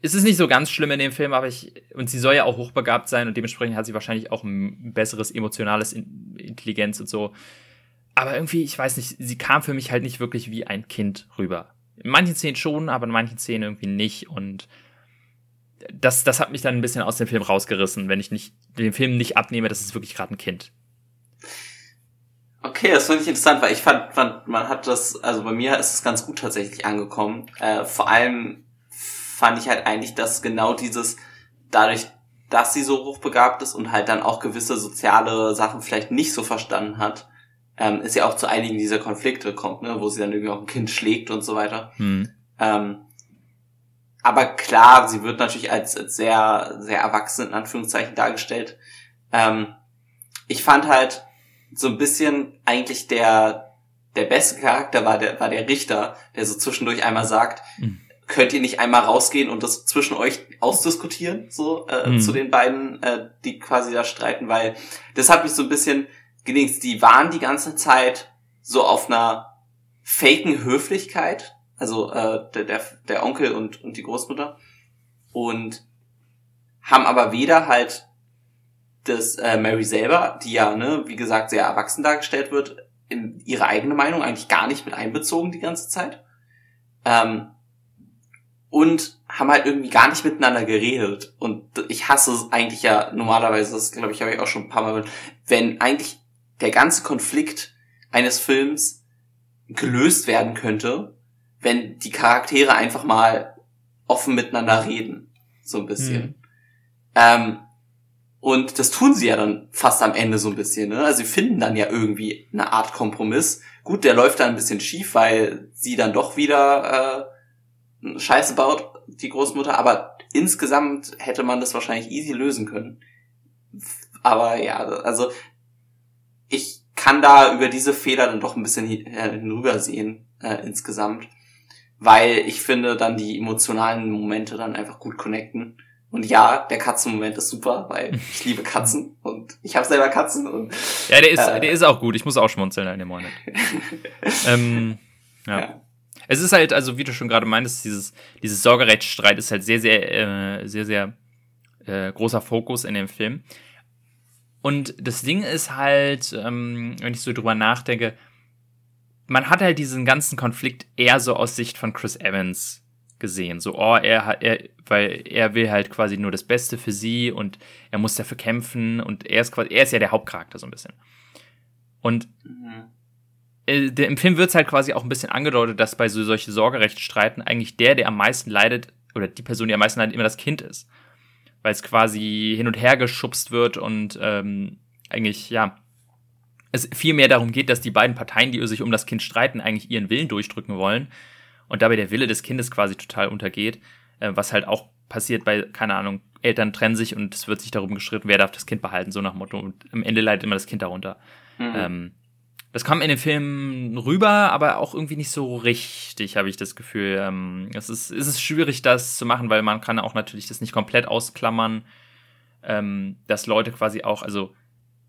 es ist nicht so ganz schlimm in dem Film, aber ich, und sie soll ja auch hochbegabt sein und dementsprechend hat sie wahrscheinlich auch ein besseres emotionales Intelligenz und so. Aber irgendwie, ich weiß nicht, sie kam für mich halt nicht wirklich wie ein Kind rüber. In manchen Szenen schon, aber in manchen Szenen irgendwie nicht und das, das hat mich dann ein bisschen aus dem Film rausgerissen, wenn ich nicht, den Film nicht abnehme, das ist wirklich gerade ein Kind. Okay, das finde ich interessant, weil ich fand, fand, man hat das, also bei mir ist es ganz gut tatsächlich angekommen. Äh, vor allem fand ich halt eigentlich, dass genau dieses, dadurch, dass sie so hochbegabt ist und halt dann auch gewisse soziale Sachen vielleicht nicht so verstanden hat, ähm, ist ja auch zu einigen dieser Konflikte kommt, ne, wo sie dann irgendwie auch ein Kind schlägt und so weiter. Hm. Ähm, aber klar, sie wird natürlich als, als sehr, sehr erwachsen in Anführungszeichen dargestellt. Ähm, ich fand halt so ein bisschen eigentlich der, der beste Charakter war der, war der Richter, der so zwischendurch einmal sagt, hm könnt ihr nicht einmal rausgehen und das zwischen euch ausdiskutieren, so äh, mhm. zu den beiden, äh, die quasi da streiten, weil das hat mich so ein bisschen gelingt. Die waren die ganze Zeit so auf einer faken Höflichkeit, also äh, der, der, der Onkel und, und die Großmutter und haben aber weder halt das äh, Mary selber, die ja, ne, wie gesagt, sehr erwachsen dargestellt wird, in ihre eigene Meinung eigentlich gar nicht mit einbezogen die ganze Zeit. Ähm, und haben halt irgendwie gar nicht miteinander geredet. Und ich hasse es eigentlich ja normalerweise, das glaube ich, habe ich auch schon ein paar Mal, wenn eigentlich der ganze Konflikt eines Films gelöst werden könnte, wenn die Charaktere einfach mal offen miteinander reden. So ein bisschen. Mhm. Ähm, und das tun sie ja dann fast am Ende so ein bisschen. Ne? Also sie finden dann ja irgendwie eine Art Kompromiss. Gut, der läuft dann ein bisschen schief, weil sie dann doch wieder äh, Scheiße baut, die Großmutter, aber insgesamt hätte man das wahrscheinlich easy lösen können. Aber ja, also ich kann da über diese Fehler dann doch ein bisschen hinübersehen äh, insgesamt. weil ich finde dann die emotionalen Momente dann einfach gut connecten. Und ja, der Katzenmoment ist super, weil ich liebe Katzen und ich habe selber Katzen und ja, der ist äh, der ist auch gut. Ich muss auch schmunzeln in dem Moment. ähm, ja. ja. Es ist halt, also wie du schon gerade meintest, dieses dieses Sorgerechtsstreit ist halt sehr sehr äh, sehr sehr äh, großer Fokus in dem Film. Und das Ding ist halt, ähm, wenn ich so drüber nachdenke, man hat halt diesen ganzen Konflikt eher so aus Sicht von Chris Evans gesehen. So, oh, er hat, er, weil er will halt quasi nur das Beste für sie und er muss dafür kämpfen und er ist quasi, er ist ja der Hauptcharakter so ein bisschen. Und mhm. äh, der, im Film wird es halt quasi auch ein bisschen angedeutet, dass bei so solchen Sorgerechtsstreiten eigentlich der, der am meisten leidet, oder die Person, die am meisten leidet, immer das Kind ist. Weil es quasi hin und her geschubst wird und ähm, eigentlich, ja, es viel mehr darum geht, dass die beiden Parteien, die sich um das Kind streiten, eigentlich ihren Willen durchdrücken wollen und dabei der Wille des Kindes quasi total untergeht, äh, was halt auch passiert bei, keine Ahnung, Eltern trennen sich und es wird sich darum gestritten, wer darf das Kind behalten, so nach Motto. Und am Ende leidet immer das Kind darunter. Mhm. Ähm, das kam in den Filmen rüber, aber auch irgendwie nicht so richtig, habe ich das Gefühl. Ähm, es, ist, es ist schwierig, das zu machen, weil man kann auch natürlich das nicht komplett ausklammern, ähm, dass Leute quasi auch, also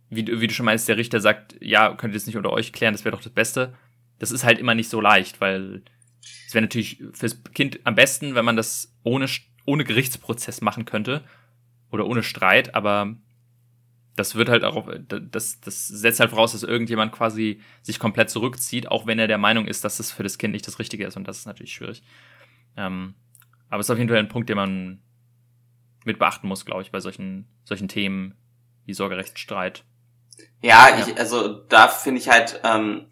wie, wie du schon meinst, der Richter sagt, ja, könnt ihr das nicht unter euch klären, das wäre doch das Beste. Das ist halt immer nicht so leicht, weil es wäre natürlich fürs Kind am besten, wenn man das ohne, ohne Gerichtsprozess machen könnte oder ohne Streit, aber das wird halt auch, das, das setzt halt voraus, dass irgendjemand quasi sich komplett zurückzieht, auch wenn er der Meinung ist, dass das für das Kind nicht das Richtige ist und das ist natürlich schwierig. Ähm, aber es ist auf jeden Fall ein Punkt, den man mit beachten muss, glaube ich, bei solchen, solchen Themen wie Sorgerechtsstreit. Ja, ja. Ich, also da finde ich halt, ähm,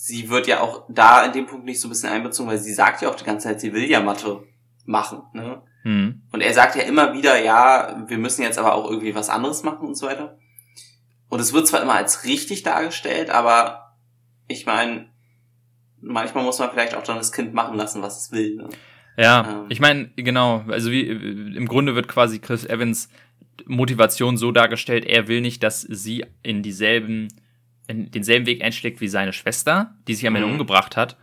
sie wird ja auch da in dem Punkt nicht so ein bisschen einbezogen, weil sie sagt ja auch die ganze Zeit, sie will ja Mathe machen. Ne? Mhm. Und er sagt ja immer wieder, ja, wir müssen jetzt aber auch irgendwie was anderes machen und so weiter. Und es wird zwar immer als richtig dargestellt, aber ich meine, manchmal muss man vielleicht auch dann das Kind machen lassen, was es will. Ne? Ja, ähm. ich meine, genau, also wie im Grunde wird quasi Chris Evans Motivation so dargestellt, er will nicht, dass sie in dieselben, in denselben Weg einschlägt wie seine Schwester, die sich am Ende mhm. umgebracht hat.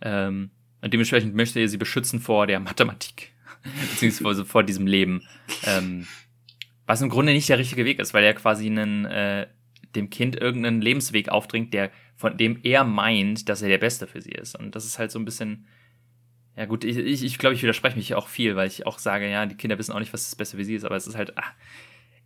Ähm, und dementsprechend möchte er sie beschützen vor der Mathematik, beziehungsweise vor diesem Leben. Ähm, was im Grunde nicht der richtige Weg ist, weil er quasi einen, äh, dem Kind irgendeinen Lebensweg aufdringt, der, von dem er meint, dass er der Beste für sie ist. Und das ist halt so ein bisschen, ja gut, ich, ich, ich glaube, ich widerspreche mich auch viel, weil ich auch sage, ja, die Kinder wissen auch nicht, was das Beste für sie ist, aber es ist halt, ach,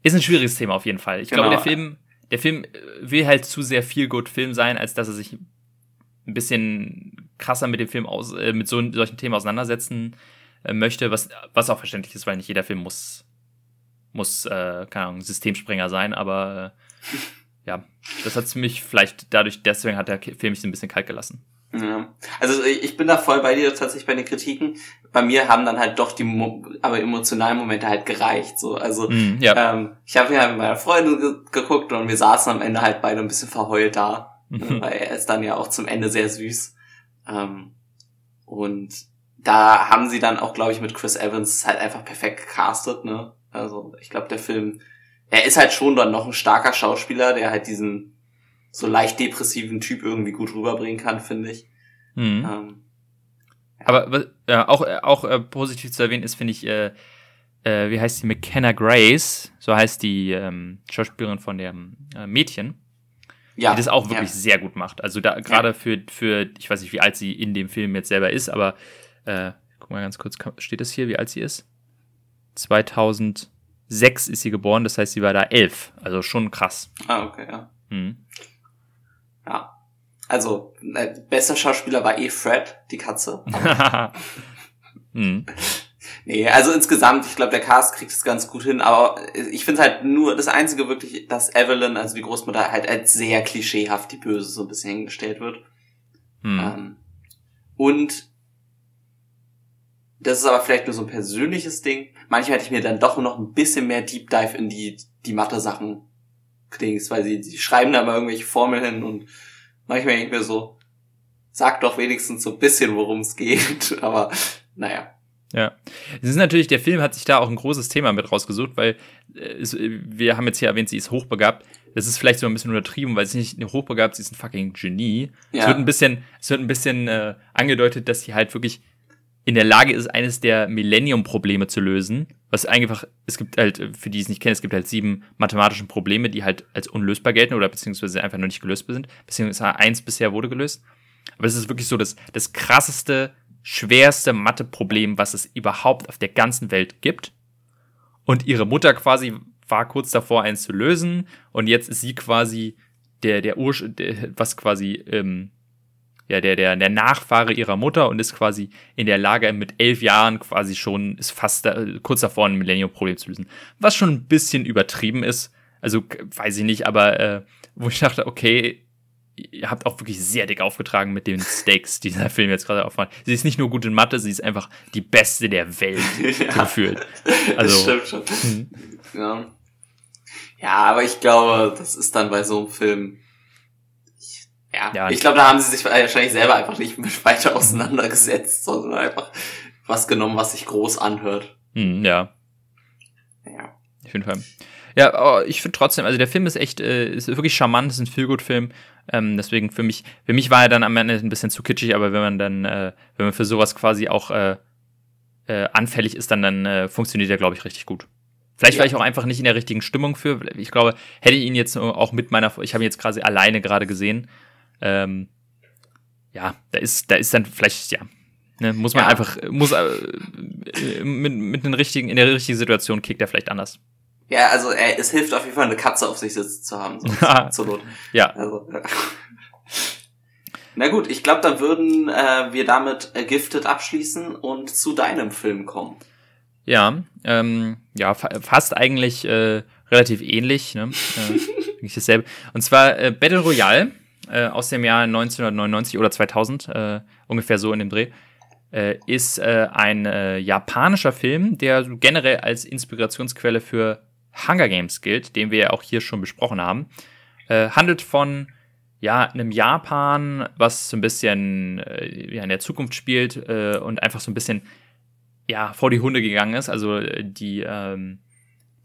ist ein schwieriges Thema auf jeden Fall. Ich genau. glaube, der Film, der Film will halt zu sehr viel gut Film sein, als dass er sich ein bisschen krasser mit dem Film aus, äh, mit so solchen Themen auseinandersetzen äh, möchte, was, was auch verständlich ist, weil nicht jeder Film muss, muss, äh, keine Ahnung, Systemspringer sein, aber äh, ja, das hat mich vielleicht dadurch, deswegen hat der Film mich ein bisschen kalt gelassen. Ja. Also ich bin da voll bei dir tatsächlich bei den Kritiken. Bei mir haben dann halt doch die aber emotionalen Momente halt gereicht. So, also mm, ja. ähm, ich habe ja mit meiner Freundin ge geguckt und wir saßen am Ende halt beide ein bisschen verheult da, mhm. weil er ist dann ja auch zum Ende sehr süß. Ähm, und da haben sie dann auch, glaube ich, mit Chris Evans halt einfach perfekt gecastet. Ne? Also ich glaube, der Film, er ist halt schon dann noch ein starker Schauspieler, der halt diesen so leicht depressiven Typ irgendwie gut rüberbringen kann, finde ich. Mhm. Ähm, ja. Aber ja, auch, auch äh, positiv zu erwähnen ist, finde ich, äh, äh, wie heißt die, McKenna Grace, so heißt die ähm, Schauspielerin von dem äh, Mädchen, ja, die das auch wirklich ja. sehr gut macht. Also da gerade ja. für, für, ich weiß nicht, wie alt sie in dem Film jetzt selber ist, aber äh, guck mal ganz kurz, steht das hier, wie alt sie ist? 2006 ist sie geboren, das heißt, sie war da elf. Also schon krass. Ah, okay, ja. Mhm. Ja. Also, äh, bester Schauspieler war eh Fred, die Katze. hm. Nee, also insgesamt, ich glaube, der Cast kriegt es ganz gut hin, aber ich finde halt nur das Einzige wirklich, dass Evelyn, also die Großmutter, halt als sehr klischeehaft die Böse so ein bisschen hingestellt wird. Hm. Ähm, und das ist aber vielleicht nur so ein persönliches Ding. Manchmal hätte ich mir dann doch noch ein bisschen mehr Deep Dive in die, die Mathe-Sachen Dings, weil sie, sie schreiben da mal irgendwelche Formeln hin und manchmal denke ich mir so, sag doch wenigstens so ein bisschen, worum es geht, aber naja. Ja, es ist natürlich, der Film hat sich da auch ein großes Thema mit rausgesucht, weil äh, es, wir haben jetzt hier erwähnt, sie ist hochbegabt. das ist vielleicht so ein bisschen untertrieben, weil sie nicht hochbegabt, sie ist ein fucking Genie. Ja. Es wird ein bisschen, es wird ein bisschen äh, angedeutet, dass sie halt wirklich in der Lage ist, eines der Millennium-Probleme zu lösen. Was einfach, es gibt halt, für die es nicht kennen, es gibt halt sieben mathematische Probleme, die halt als unlösbar gelten oder beziehungsweise einfach noch nicht gelöst sind. Beziehungsweise eins bisher wurde gelöst. Aber es ist wirklich so das, das krasseste, schwerste Mathe-Problem, was es überhaupt auf der ganzen Welt gibt. Und ihre Mutter quasi war kurz davor, eins zu lösen. Und jetzt ist sie quasi der, der Ur, der, was quasi, ähm, ja, der, der, der Nachfahre ihrer Mutter und ist quasi in der Lage, mit elf Jahren quasi schon, ist fast da, kurz davor, ein Millennium-Problem zu lösen. Was schon ein bisschen übertrieben ist. Also, weiß ich nicht, aber äh, wo ich dachte, okay, ihr habt auch wirklich sehr dick aufgetragen mit den Stakes, die dieser Film jetzt gerade aufmacht. Sie ist nicht nur gut in Mathe, sie ist einfach die beste der Welt ja, gefühlt. Also, das stimmt schon. Mhm. Ja. ja, aber ich glaube, das ist dann bei so einem Film ja, ja ich glaube, da haben sie sich wahrscheinlich selber einfach nicht mit weiter auseinandergesetzt, sondern einfach was genommen, was sich groß anhört. Hm, ja. Ja. Auf jeden Fall. Ja, ich finde trotzdem, also der Film ist echt, äh, ist wirklich charmant, ist ein Feelgood-Film. Ähm, deswegen für mich, für mich war er dann am Ende ein bisschen zu kitschig, aber wenn man dann, äh, wenn man für sowas quasi auch äh, äh, anfällig ist, dann, dann äh, funktioniert er, glaube ich, richtig gut. Vielleicht ja. war ich auch einfach nicht in der richtigen Stimmung für. Ich glaube, hätte ich ihn jetzt auch mit meiner, ich habe ihn jetzt quasi alleine gerade gesehen ähm, ja, da ist, da ist dann vielleicht, ja, ne, muss man ja. einfach, muss äh, mit, mit den richtigen, in der richtigen Situation kickt er vielleicht anders. Ja, also äh, es hilft auf jeden Fall, eine Katze auf sich sitzen zu haben, so, zur Not. Ja. Also, ja. Na gut, ich glaube, dann würden äh, wir damit äh, Gifted abschließen und zu deinem Film kommen. Ja, ähm, ja, fa fast eigentlich äh, relativ ähnlich, ne? äh, dasselbe. Und zwar äh, Battle Royale äh, aus dem Jahr 1999 oder 2000, äh, ungefähr so in dem Dreh, äh, ist äh, ein äh, japanischer Film, der generell als Inspirationsquelle für Hunger Games gilt, den wir ja auch hier schon besprochen haben. Äh, handelt von ja, einem Japan, was so ein bisschen ja, in der Zukunft spielt und einfach so ein bisschen ja, vor die Hunde gegangen ist. Also die, ähm,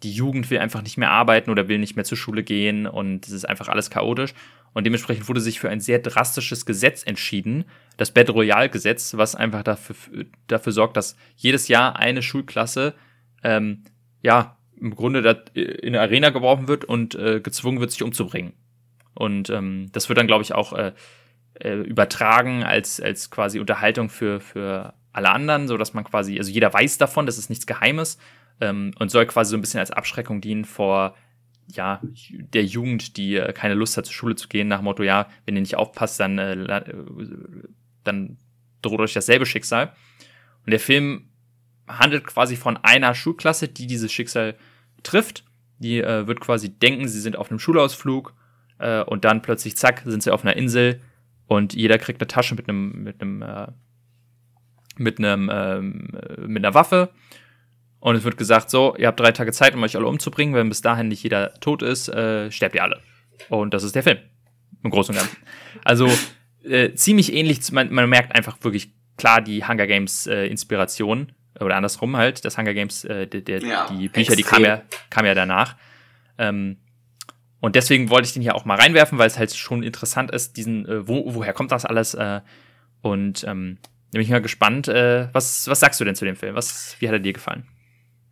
die Jugend will einfach nicht mehr arbeiten oder will nicht mehr zur Schule gehen und es ist einfach alles chaotisch. Und dementsprechend wurde sich für ein sehr drastisches Gesetz entschieden, das Battle Royale Gesetz, was einfach dafür, dafür sorgt, dass jedes Jahr eine Schulklasse ähm, ja im Grunde in eine Arena geworfen wird und äh, gezwungen wird, sich umzubringen. Und ähm, das wird dann, glaube ich, auch äh, äh, übertragen als, als quasi Unterhaltung für, für alle anderen, so dass man quasi, also jeder weiß davon, das ist nichts Geheimes ähm, und soll quasi so ein bisschen als Abschreckung dienen vor ja, der Jugend, die äh, keine Lust hat, zur Schule zu gehen, nach dem Motto, ja, wenn ihr nicht aufpasst, dann, äh, äh, dann droht euch dasselbe Schicksal. Und der Film handelt quasi von einer Schulklasse, die dieses Schicksal trifft. Die äh, wird quasi denken, sie sind auf einem Schulausflug äh, und dann plötzlich, zack, sind sie auf einer Insel und jeder kriegt eine Tasche mit einem, mit einem, äh, mit einem, ähm, mit einer Waffe und es wird gesagt, so, ihr habt drei Tage Zeit, um euch alle umzubringen. Wenn bis dahin nicht jeder tot ist, äh, sterbt ihr alle. Und das ist der Film. Im Großen und Ganzen. Also äh, ziemlich ähnlich, man, man merkt einfach wirklich klar die Hunger Games äh, Inspiration. Oder andersrum halt, das Hunger Games, äh, der, der, ja, die Bücher, extrem. die kamen ja, kam ja danach. Ähm, und deswegen wollte ich den hier auch mal reinwerfen, weil es halt schon interessant ist, diesen, äh, wo, woher kommt das alles? Äh, und ähm, bin ich mal gespannt, äh, was, was sagst du denn zu dem Film? Was, wie hat er dir gefallen?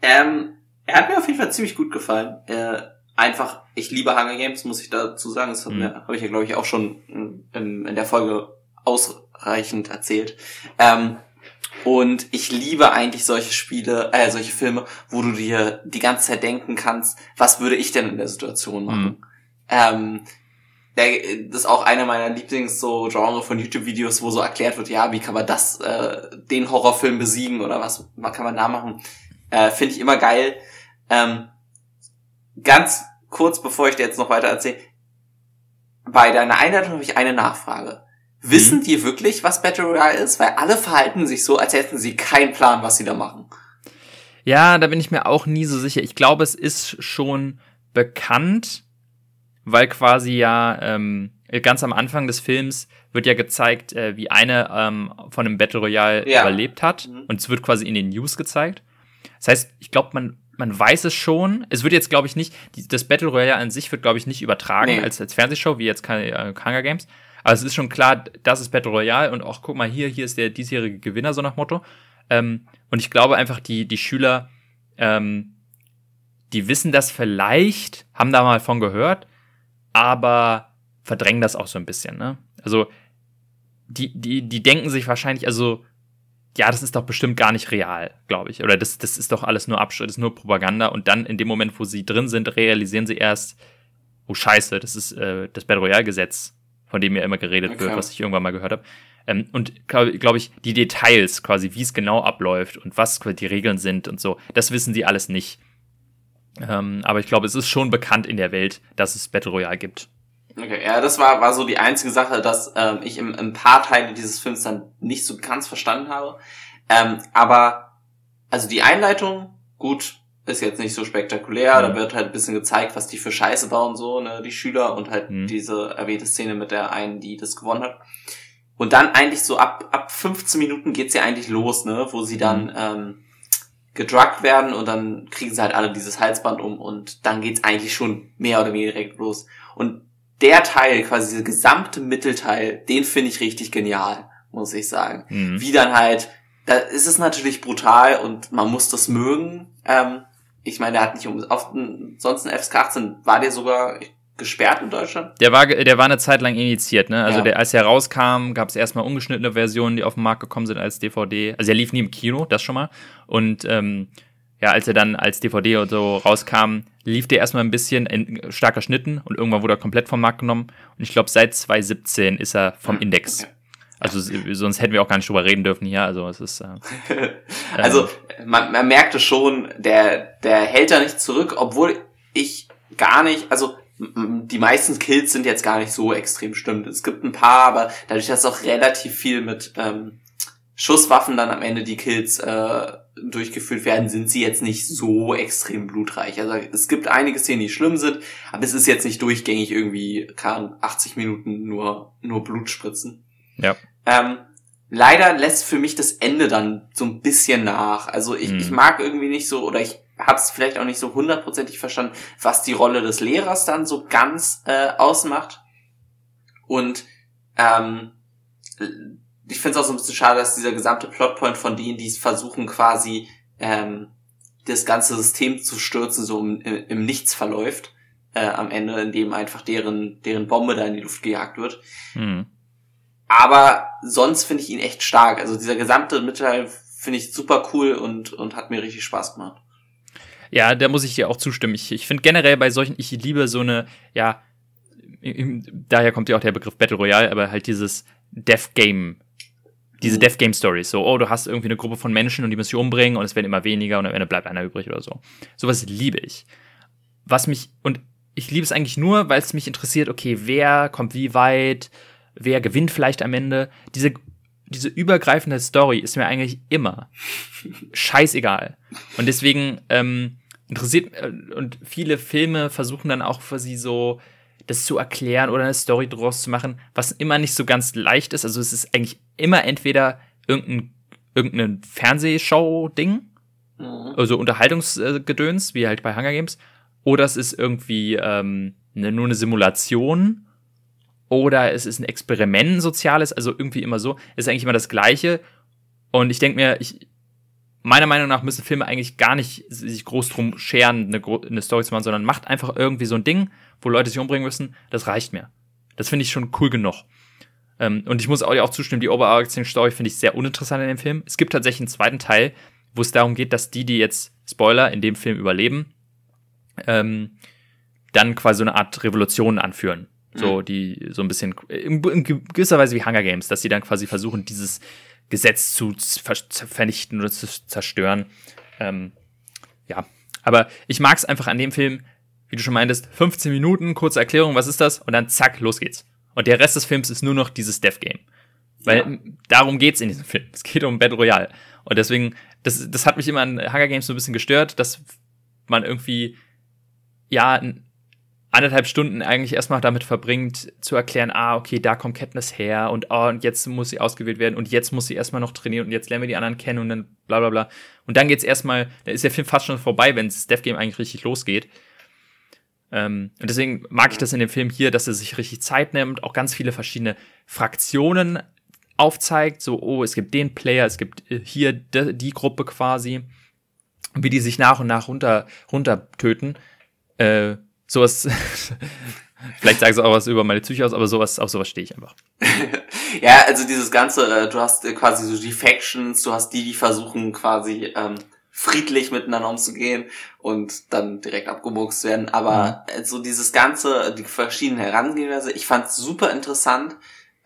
Ähm, er hat mir auf jeden Fall ziemlich gut gefallen. Äh, einfach, ich liebe Hunger Games, muss ich dazu sagen. Das mhm. habe ich ja, glaube ich, auch schon in, in, der Folge ausreichend erzählt. Ähm, und ich liebe eigentlich solche Spiele, äh, solche Filme, wo du dir die ganze Zeit denken kannst, was würde ich denn in der Situation machen? Mhm. Ähm, das ist auch einer meiner Lieblings so Genre von YouTube-Videos, wo so erklärt wird, ja, wie kann man das, äh, den Horrorfilm besiegen oder was, was kann man da machen? Äh, Finde ich immer geil. Ähm, ganz kurz, bevor ich dir jetzt noch weiter erzähle, bei deiner Einladung habe ich eine Nachfrage. Wissen mhm. die wirklich, was Battle Royale ist? Weil alle verhalten sich so, als hätten sie keinen Plan, was sie da machen. Ja, da bin ich mir auch nie so sicher. Ich glaube, es ist schon bekannt, weil quasi ja ähm, ganz am Anfang des Films wird ja gezeigt, äh, wie eine ähm, von einem Battle Royale ja. überlebt hat. Mhm. Und es wird quasi in den News gezeigt. Das heißt, ich glaube, man man weiß es schon. Es wird jetzt, glaube ich, nicht, die, das Battle Royale an sich wird, glaube ich, nicht übertragen Nee. als, als Fernsehshow, wie jetzt keine äh, Hunger Games. Aber es ist schon klar, das ist Battle Royale und auch, guck mal, hier, hier ist der diesjährige Gewinner, so nach Motto. Ähm, und ich glaube einfach, die, die Schüler, ähm, die wissen das vielleicht, haben da mal von gehört, aber verdrängen das auch so ein bisschen, ne? Also, die, die, die denken sich wahrscheinlich, also, ja, das ist doch bestimmt gar nicht real, glaube ich. Oder das, das ist doch alles nur Abschritt, das ist nur Propaganda. Und dann in dem Moment, wo sie drin sind, realisieren sie erst, oh Scheiße, das ist äh, das Battle Royale-Gesetz, von dem ja immer geredet Okay. wird, was ich irgendwann mal gehört habe. Ähm, und glaube glaub ich, die Details quasi, wie es genau abläuft und was die Regeln sind und so, das wissen sie alles nicht. Ähm, aber ich glaube, es ist schon bekannt in der Welt, dass es Battle Royale gibt. Okay, ja, das war, war so die einzige Sache, dass ähm, ich im, im paar Teile dieses Films dann nicht so ganz verstanden habe. Ähm, aber, also die Einleitung, gut, ist jetzt nicht so spektakulär. Mhm. Da wird halt ein bisschen gezeigt, was die für Scheiße bauen, so, ne, die Schüler und halt Mhm. diese erwähnte Szene mit der einen, die das gewonnen hat. Und dann eigentlich so ab, ab 15 Minuten geht's ja eigentlich los, ne, wo sie dann ähm, gedruckt werden und dann kriegen sie halt alle dieses Halsband um und dann geht's eigentlich schon mehr oder weniger direkt los. Und der Teil, quasi dieser gesamte Mittelteil, den finde ich richtig genial, muss ich sagen. Mhm. Wie dann halt, da ist es natürlich brutal und man muss das mögen. Ähm, ich meine, der hat nicht um, auf, sonst ein FSK 18 war der sogar gesperrt in Deutschland. Der war, der war eine Zeit lang initiiert, ne? Also Ja. der, als er rauskam, gab es erstmal ungeschnittene Versionen, die auf den Markt gekommen sind als DVD. Also er lief nie im Kino, das schon mal. Und ähm, ja, als er dann als DVD und so rauskam, lief der erstmal ein bisschen in, stark geschnitten und irgendwann wurde er komplett vom Markt genommen. Und ich glaube, seit 2017 ist er vom Index. Also sonst hätten wir auch gar nicht drüber reden dürfen hier. Also es ist. Äh, Also man, man merkte schon, der, der hält da nicht zurück, obwohl ich gar nicht, also die meisten Kills sind jetzt gar nicht so extrem stimmt. Es gibt ein paar, aber dadurch, dass auch relativ viel mit ähm, Schusswaffen dann am Ende die Kills äh, durchgeführt werden, sind sie jetzt nicht so extrem blutreich. Also es gibt einige Szenen, die schlimm sind, aber es ist jetzt nicht durchgängig irgendwie, kann 80 Minuten nur, nur Blut spritzen. Ja. Ähm, leider lässt für mich das Ende dann so ein bisschen nach. Also ich, Mhm. ich mag irgendwie nicht so, oder ich hab's vielleicht auch nicht so hundertprozentig verstanden, was die Rolle des Lehrers dann so ganz äh, ausmacht. Und ähm, ich finde es auch so ein bisschen schade, dass dieser gesamte Plotpoint von denen, die es versuchen, quasi ähm, das ganze System zu stürzen, so im, im, Nichts verläuft. Äh, am Ende, indem einfach deren, deren Bombe da in die Luft gejagt wird. hm. Aber sonst finde ich ihn echt stark. Also dieser gesamte Mitteil finde ich super cool und, und hat mir richtig Spaß gemacht. Ja, da muss ich dir auch zustimmen. Ich, ich finde generell bei solchen, ich liebe so eine, ja, im- daher kommt ja auch der Begriff Battle Royale, aber halt dieses Death Game, diese Mhm. Death Game Stories. So, oh, du hast irgendwie eine Gruppe von Menschen und die müssen sich umbringen und es werden immer weniger und am Ende bleibt einer übrig oder so. Sowas liebe ich. Was mich, und ich liebe es eigentlich nur, weil es mich interessiert, okay, wer kommt wie weit, wer gewinnt vielleicht am Ende. Diese, diese übergreifende Story ist mir eigentlich immer scheißegal. Und deswegen ähm, interessiert äh, und viele Filme versuchen dann auch für sie so das zu erklären oder eine Story draus zu machen, was immer nicht so ganz leicht ist. Also es ist eigentlich immer entweder irgendein irgendein Fernsehshow-Ding, Mhm. also Unterhaltungsgedöns, wie halt bei Hunger Games, oder es ist irgendwie ähm, ne, nur eine Simulation oder es ist ein Experiment, ein soziales, also irgendwie immer so, ist eigentlich immer das Gleiche. Und ich denke mir, ich, meiner Meinung nach müssen Filme eigentlich gar nicht sich groß drum scheren, eine, eine Story zu machen, sondern macht einfach irgendwie so ein Ding, wo Leute sich umbringen müssen. Das reicht mir. Das finde ich schon cool genug. Ähm, und ich muss auch, auch zustimmen, die overarching Story finde ich sehr uninteressant in dem Film. Es gibt tatsächlich einen zweiten Teil, wo es darum geht, dass die, die jetzt, Spoiler, in dem Film überleben, ähm, dann quasi so eine Art Revolution anführen. So, die so ein bisschen, in, in gewisser Weise wie Hunger Games, dass sie dann quasi versuchen, dieses Gesetz zu ver zu vernichten oder zu zerstören. Ähm, ja, aber ich mag es einfach an dem Film, wie du schon meintest, 15 Minuten, kurze Erklärung, was ist das? Und dann zack, los geht's. Und der Rest des Films ist nur noch dieses Death Game. Weil Ja. darum geht's in diesem Film. Es geht um Battle Royale. Und deswegen, das, das hat mich immer an Hunger Games so ein bisschen gestört, dass man irgendwie, ja, anderthalb Stunden eigentlich erstmal damit verbringt, zu erklären, ah, okay, da kommt Katniss her und, oh, und jetzt muss sie ausgewählt werden und jetzt muss sie erstmal noch trainieren und jetzt lernen wir die anderen kennen und dann bla bla bla. Und dann geht's erstmal, da ist der Film fast schon vorbei, wenn das Death Game eigentlich richtig losgeht. Ähm, und deswegen mag ich das in dem Film hier, dass er sich richtig Zeit nimmt, auch ganz viele verschiedene Fraktionen aufzeigt, so, oh, es gibt den Player, es gibt äh, hier die, die Gruppe quasi, wie die sich nach und nach runter, runter töten. Äh, sowas, vielleicht sagst du auch was über meine Psyche aus, aber sowas, auf sowas stehe ich einfach. ja, also dieses ganze, äh, du hast äh, quasi so die Factions, du hast die, die versuchen quasi ähm, friedlich miteinander umzugehen und dann direkt abgemuxt werden. Aber mhm. so dieses ganze, die verschiedenen Herangehensweise, ich fand super interessant,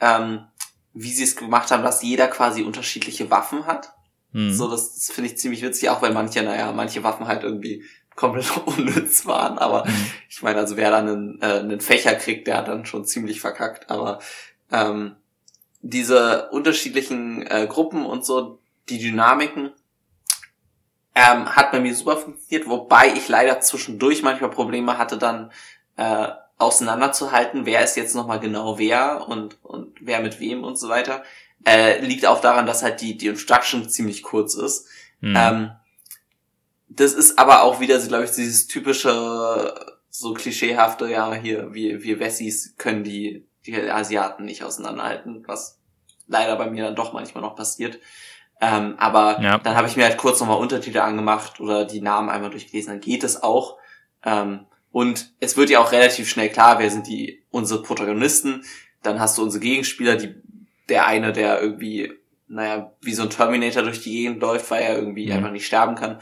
ähm, wie sie es gemacht haben, dass jeder quasi unterschiedliche Waffen hat. Mhm. So, das, das finde ich ziemlich witzig, auch wenn manche, naja, manche Waffen halt irgendwie komplett unnütz waren. Aber mhm. ich meine, also wer dann einen, äh, einen Fächer kriegt, der hat dann schon ziemlich verkackt. Aber ähm, diese unterschiedlichen äh, Gruppen und so, die Dynamiken, ähm, hat bei mir super funktioniert, wobei ich leider zwischendurch manchmal Probleme hatte, dann äh, auseinanderzuhalten, wer ist jetzt nochmal genau wer und, und wer mit wem und so weiter. Äh, liegt auch daran, dass halt die, die Instruction ziemlich kurz ist. Mhm. Ähm, das ist aber auch wieder, glaube ich, dieses typische, so klischeehafte, ja, hier, wir, wir Wessis können die, die Asiaten nicht auseinanderhalten, was leider bei mir dann doch manchmal noch passiert. Ähm, aber ja. dann habe ich mir halt kurz nochmal Untertitel angemacht oder die Namen einmal durchgelesen, dann geht es auch. Ähm, und es wird ja auch relativ schnell klar, wer sind die unsere Protagonisten. Dann hast du unsere Gegenspieler, die der eine, der irgendwie, naja, wie so ein Terminator durch die Gegend läuft, weil er irgendwie mhm. einfach nicht sterben kann.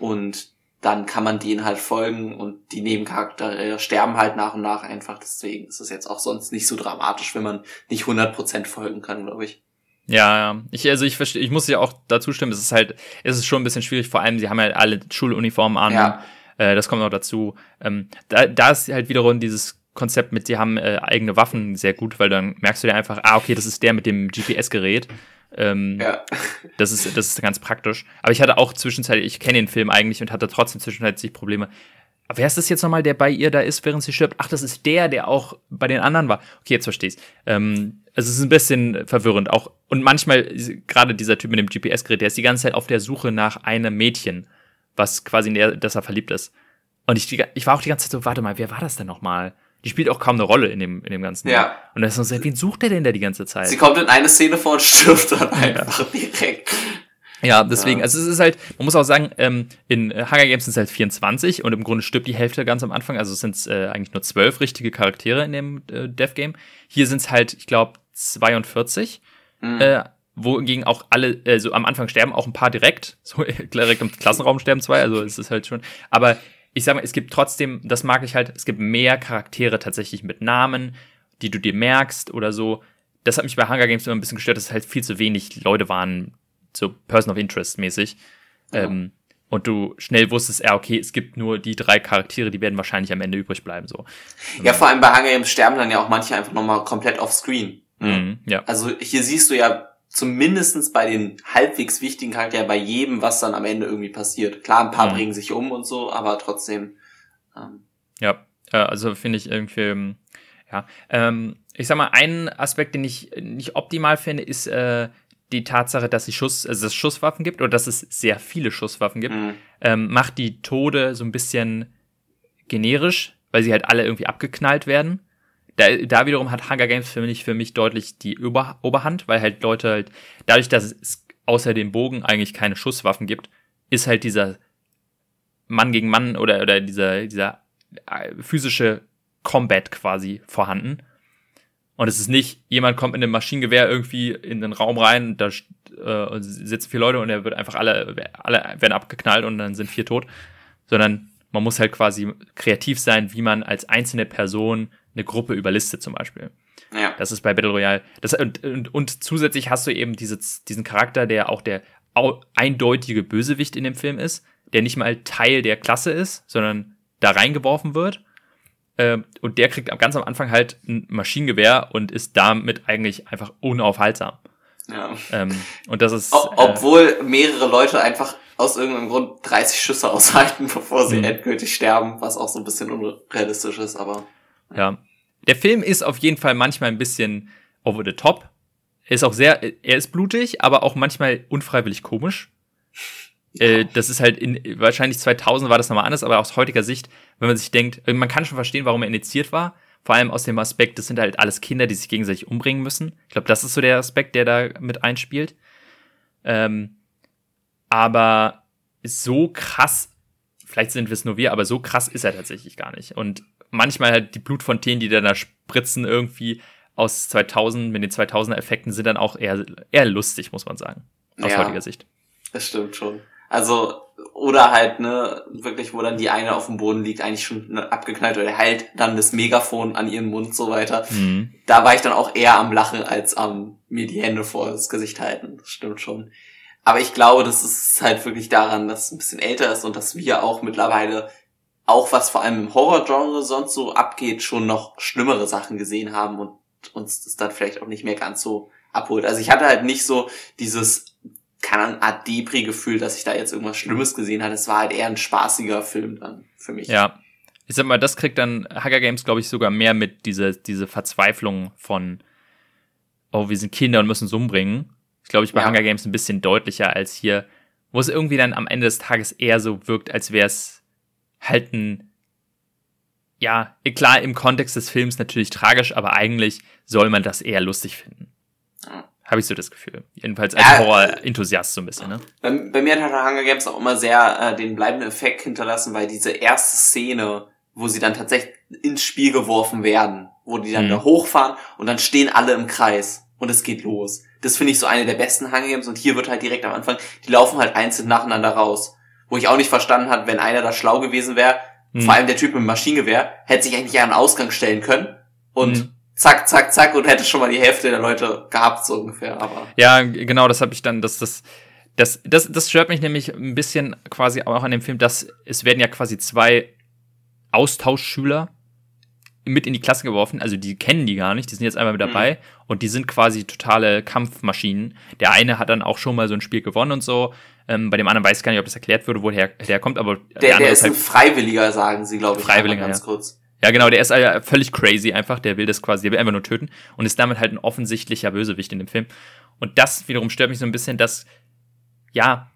Und dann kann man denen halt folgen und die Nebencharaktere sterben halt nach und nach einfach. Deswegen ist es jetzt auch sonst nicht so dramatisch, wenn man nicht 100% folgen kann, glaube ich. Ja, ja. Ich, also ich verstehe, ich muss ja auch dazu stimmen, es ist halt, es ist schon ein bisschen schwierig, vor allem, sie haben ja alle Schuluniformen an. Ja. Äh, das kommt noch dazu. Ähm, da, da ist halt wiederum dieses Konzept mit, sie haben äh, eigene Waffen sehr gut, weil dann merkst du dir einfach, ah, okay, das ist der mit dem GPS-Gerät. Ähm, ja. Das ist, das ist ganz praktisch. Aber ich hatte auch zwischenzeitlich, ich kenne den Film eigentlich und hatte trotzdem zwischenzeitlich Probleme. Aber wer ist das jetzt nochmal, der bei ihr da ist, während sie stirbt? Ach, das ist der, der auch bei den anderen war. Okay, jetzt versteh's. Ähm, also es ist ein bisschen verwirrend. Auch, und manchmal, gerade dieser Typ mit dem GPS-Gerät, der ist die ganze Zeit auf der Suche nach einem Mädchen, was quasi in der, dass er verliebt ist. Und ich, ich war auch die ganze Zeit so, warte mal, wer war das denn nochmal? Die spielt auch kaum eine Rolle in dem, in dem ganzen. Ja. Und da ist so, wen sucht der denn da die ganze Zeit? Sie kommt in eine Szene vor und stirbt dann einfach ja. direkt. Ja, deswegen, ja. also es ist halt, man muss auch sagen, ähm, in Hunger Games sind es halt 24 und im Grunde stirbt die Hälfte ganz am Anfang, also es sind äh, eigentlich nur zwölf richtige Charaktere in dem äh, Death Game. Hier sind es halt, ich glaube, 42. Mhm. Äh, wogegen auch alle, also am Anfang sterben auch ein paar direkt, so direkt im Klassenraum sterben zwei, also es ist halt schon, aber ich sag mal, es gibt trotzdem, das mag ich halt, es gibt mehr Charaktere tatsächlich mit Namen, die du dir merkst oder so. Das hat mich bei Hunger Games immer ein bisschen gestört, dass es halt viel zu wenig Leute waren, so Person of Interest mäßig. Ja. Ähm, und du schnell wusstest, ja, okay, es gibt nur die drei Charaktere, die werden wahrscheinlich am Ende übrig bleiben, so. Ja, vor allem bei Hunger Games sterben dann ja auch manche einfach nochmal komplett off screen. Mhm, ja. Also hier siehst du ja zumindestens bei den halbwegs wichtigen Charakteren bei jedem, was dann am Ende irgendwie passiert. Klar, ein paar mhm. bringen sich um und so, aber trotzdem. Ähm. Ja, also finde ich irgendwie, ähm, ja. Ähm, ich sag mal, ein Aspekt, den ich nicht optimal finde, ist äh, die Tatsache, dass es Schuss, also dass es Schusswaffen gibt oder dass es sehr viele Schusswaffen gibt, mhm. ähm, macht die Tode so ein bisschen generisch, weil sie halt alle irgendwie abgeknallt werden. Da, da wiederum hat Hunger Games für mich, für mich deutlich die Über Oberhand, weil halt Leute halt, dadurch, dass es außer dem Bogen eigentlich keine Schusswaffen gibt, ist halt dieser Mann gegen Mann oder, oder dieser, dieser äh, physische Combat quasi vorhanden. Und es ist nicht, jemand kommt in einem Maschinengewehr irgendwie in den Raum rein, da äh, sitzen vier Leute und er wird einfach alle, alle werden abgeknallt und dann sind vier tot. Sondern man muss halt quasi kreativ sein, wie man als einzelne Person eine Gruppe überlistet zum Beispiel. Ja. Das ist bei Battle Royale. Das, und, und, und zusätzlich hast du eben dieses, diesen Charakter, der auch der eindeutige Bösewicht in dem Film ist, der nicht mal Teil der Klasse ist, sondern da reingeworfen wird. Äh, und der kriegt ganz am Anfang halt ein Maschinengewehr und ist damit eigentlich einfach unaufhaltsam. Ja. Ähm, und das ist. Ob, obwohl mehrere Leute einfach aus irgendeinem Grund 30 Schüsse aushalten, bevor sie Mhm. endgültig sterben, was auch so ein bisschen unrealistisch ist, aber. Ja. Der Film ist auf jeden Fall manchmal ein bisschen over the top. Er ist auch sehr, er ist blutig, aber auch manchmal unfreiwillig komisch. Äh, das ist halt in, wahrscheinlich 2000 war das nochmal anders, aber aus heutiger Sicht, wenn man sich denkt, äh, man kann schon verstehen, warum er initiiert war. Vor allem aus dem Aspekt, das sind halt alles Kinder, die sich gegenseitig umbringen müssen. Ich glaube, das ist so der Aspekt, der da mit einspielt. Ähm, aber so krass, vielleicht sind wir es nur wir, aber so krass ist er tatsächlich gar nicht. Und manchmal halt die Blutfontänen, die dann da spritzen irgendwie aus 2000 mit den 2000er Effekten sind dann auch eher, eher lustig, muss man sagen. Aus Ja. heutiger Sicht. Das stimmt schon. Also, oder halt, ne, wirklich, wo dann die eine auf dem Boden liegt, eigentlich schon ne, abgeknallt oder hält dann das Megafon an ihren Mund so weiter. Mhm. Da war ich dann auch eher am Lachen als am mir die Hände vor das Gesicht halten. Das stimmt schon. Aber ich glaube, das ist halt wirklich daran, dass es ein bisschen älter ist und dass wir auch mittlerweile, auch was vor allem im Horror-Genre sonst so abgeht, schon noch schlimmere Sachen gesehen haben und uns das dann vielleicht auch nicht mehr ganz so abholt. Also ich hatte halt nicht so dieses, keine Ahnung, Art Depri-Gefühl, dass ich da jetzt irgendwas Schlimmes gesehen hatte. Es war halt eher ein spaßiger Film dann für mich. Ja. Ich sag mal, das kriegt dann Hacker Games, glaube ich, sogar mehr mit, diese, diese Verzweiflung von, oh, wir sind Kinder und müssen uns umbringen. Ich glaube, ich bei Ja. Hunger Games ein bisschen deutlicher als hier, wo es irgendwie dann am Ende des Tages eher so wirkt, als wäre es halt ein, ja, klar, im Kontext des Films natürlich tragisch, aber eigentlich soll man das eher lustig finden. Habe ich so das Gefühl. Jedenfalls als Ja, Horror-Enthusiast so ein bisschen, ne? Bei, bei mir hat Hunger Games auch immer sehr äh, den bleibenden Effekt hinterlassen, weil diese erste Szene, wo sie dann tatsächlich ins Spiel geworfen werden, wo die dann Mhm. da hochfahren und dann stehen alle im Kreis und es geht los. Das finde ich so eine der besten Hunger Games und hier wird halt direkt am Anfang, die laufen halt einzeln nacheinander raus. Wo ich auch nicht verstanden hat, wenn einer da schlau gewesen wäre, Mhm. vor allem der Typ mit dem Maschinengewehr, hätte sich eigentlich an den Ausgang stellen können und Mhm. zack, zack, zack und hätte schon mal die Hälfte der Leute gehabt, so ungefähr, aber. Ja, genau, das habe ich dann, das, das, das, das, das stört mich nämlich ein bisschen quasi auch an dem Film, dass es werden ja quasi zwei Austauschschüler mit in die Klasse geworfen, also die kennen die gar nicht, die sind jetzt einmal mit dabei und die sind quasi totale Kampfmaschinen. Der eine hat dann auch schon mal so ein Spiel gewonnen und so. Ähm, bei dem anderen weiß ich gar nicht, ob das erklärt wurde, woher der kommt, aber Der, andere der ist ein halt, Freiwilliger, sagen sie, glaube ich. Freiwilliger, ganz ja. kurz. ja genau, der ist äh, völlig crazy einfach, der will das quasi, der will einfach nur töten und ist damit halt ein offensichtlicher Bösewicht in dem Film. Und das wiederum stört mich so ein bisschen, dass ja,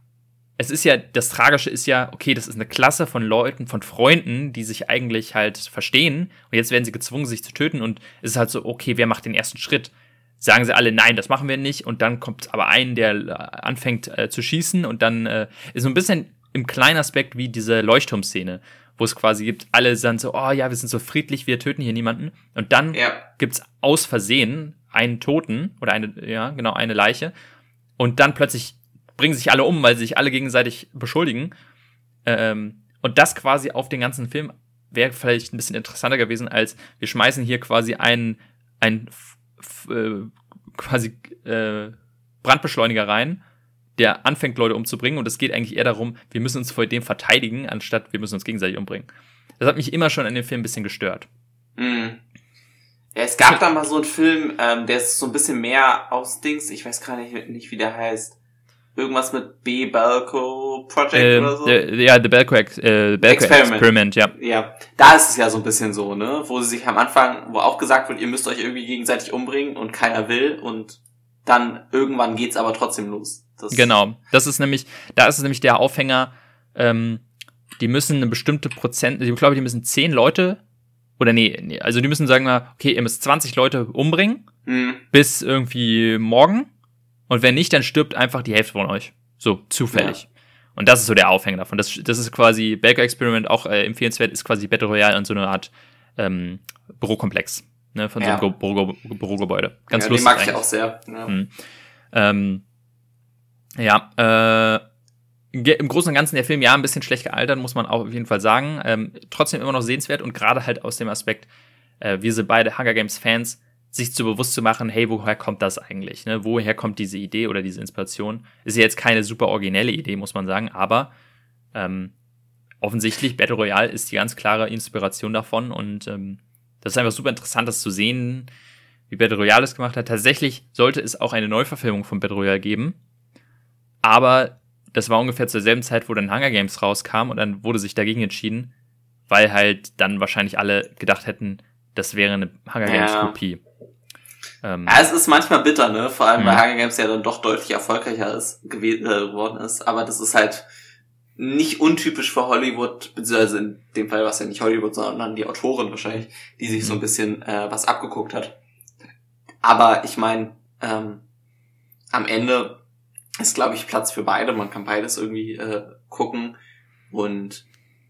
es ist ja, das Tragische ist ja, okay, das ist eine Klasse von Leuten, von Freunden, die sich eigentlich halt verstehen und jetzt werden sie gezwungen, sich zu töten und es ist halt so, okay, wer macht den ersten Schritt? Sagen sie alle, nein, das machen wir nicht und dann kommt aber ein, der äh, anfängt äh, zu schießen und dann äh, ist so ein bisschen im kleinen Aspekt wie diese Leuchtturmszene, wo es quasi gibt, alle sind so, oh ja, wir sind so friedlich, wir töten hier niemanden und dann Ja. gibt's aus Versehen einen Toten oder eine, ja, genau, eine Leiche. Und dann plötzlich bringen sich alle um, weil sie sich alle gegenseitig beschuldigen. Ähm, und das quasi auf den ganzen Film wäre vielleicht ein bisschen interessanter gewesen, als wir schmeißen hier quasi einen, einen äh, quasi äh, Brandbeschleuniger rein, der anfängt, Leute umzubringen. Und es geht eigentlich eher darum, wir müssen uns vor dem verteidigen, anstatt wir müssen uns gegenseitig umbringen. Das hat mich immer schon an dem Film ein bisschen gestört. Mhm. Ja, es gab da mal so einen Film, ähm, der ist so ein bisschen mehr aus Dings, ich weiß gar nicht, nicht wie der heißt. Irgendwas mit B. Balco Project Ähm, oder so. der- ja, The Belko, Ex äh, Belko Experiment. Experiment. ja. Ja, da ist es ja so ein bisschen so, ne? Wo sie sich am Anfang, wo auch gesagt wird, ihr müsst euch irgendwie gegenseitig umbringen und keiner will und dann irgendwann geht's aber trotzdem los. Das, Genau. Das ist nämlich, da ist es nämlich der Aufhänger, ähm, die müssen eine bestimmte Prozent, ich glaube, die müssen zehn Leute, oder nee, nee, also die müssen sagen okay, ihr müsst 20 Leute umbringen Mhm. bis irgendwie morgen. Und wenn nicht, dann stirbt einfach die Hälfte von euch. So, zufällig. Und das ist so der Aufhänger davon. Das, das ist quasi, Baker Experiment auch äh, empfehlenswert, ist quasi Battle Royale und so eine Art ähm, Bürokomplex. Ne, von Ja. so einem Büro, Büro, Bürogebäude. Ganz ja, lustig. Den mag ich eigentlich. auch sehr. Ja. Mhm. Ähm, ja, äh, im Großen und Ganzen der Film ja ein bisschen schlecht gealtert, muss man auch auf jeden Fall sagen. Ähm, trotzdem immer noch sehenswert und gerade halt aus dem Aspekt, äh, wir sind beide Hunger Games Fans, sich zu bewusst zu machen, hey, woher kommt das eigentlich? Ne? Woher kommt diese Idee oder diese Inspiration? Ist ja jetzt keine super originelle Idee, muss man sagen, aber ähm, offensichtlich Battle Royale ist die ganz klare Inspiration davon und ähm, das ist einfach super interessant, das zu sehen, wie Battle Royale es gemacht hat. Tatsächlich sollte es auch eine Neuverfilmung von Battle Royale geben. Aber das war ungefähr zur selben Zeit, wo dann Hunger Games rauskam und dann wurde sich dagegen entschieden, weil halt dann wahrscheinlich alle gedacht hätten, das wäre eine Hunger Games Kopie. Ja. Ähm, ja, es ist manchmal bitter, ne? Vor allem, weil mhm. Hunger Games ja dann doch deutlich erfolgreicher ist, äh, geworden ist. Aber das ist halt nicht untypisch für Hollywood, beziehungsweise in dem Fall war es ja nicht Hollywood, sondern die Autorin wahrscheinlich, die sich so ein mhm. bisschen äh, was abgeguckt hat. Aber ich meine, ähm, am Ende ist, glaube ich, Platz für beide. Man kann beides irgendwie äh, gucken. Und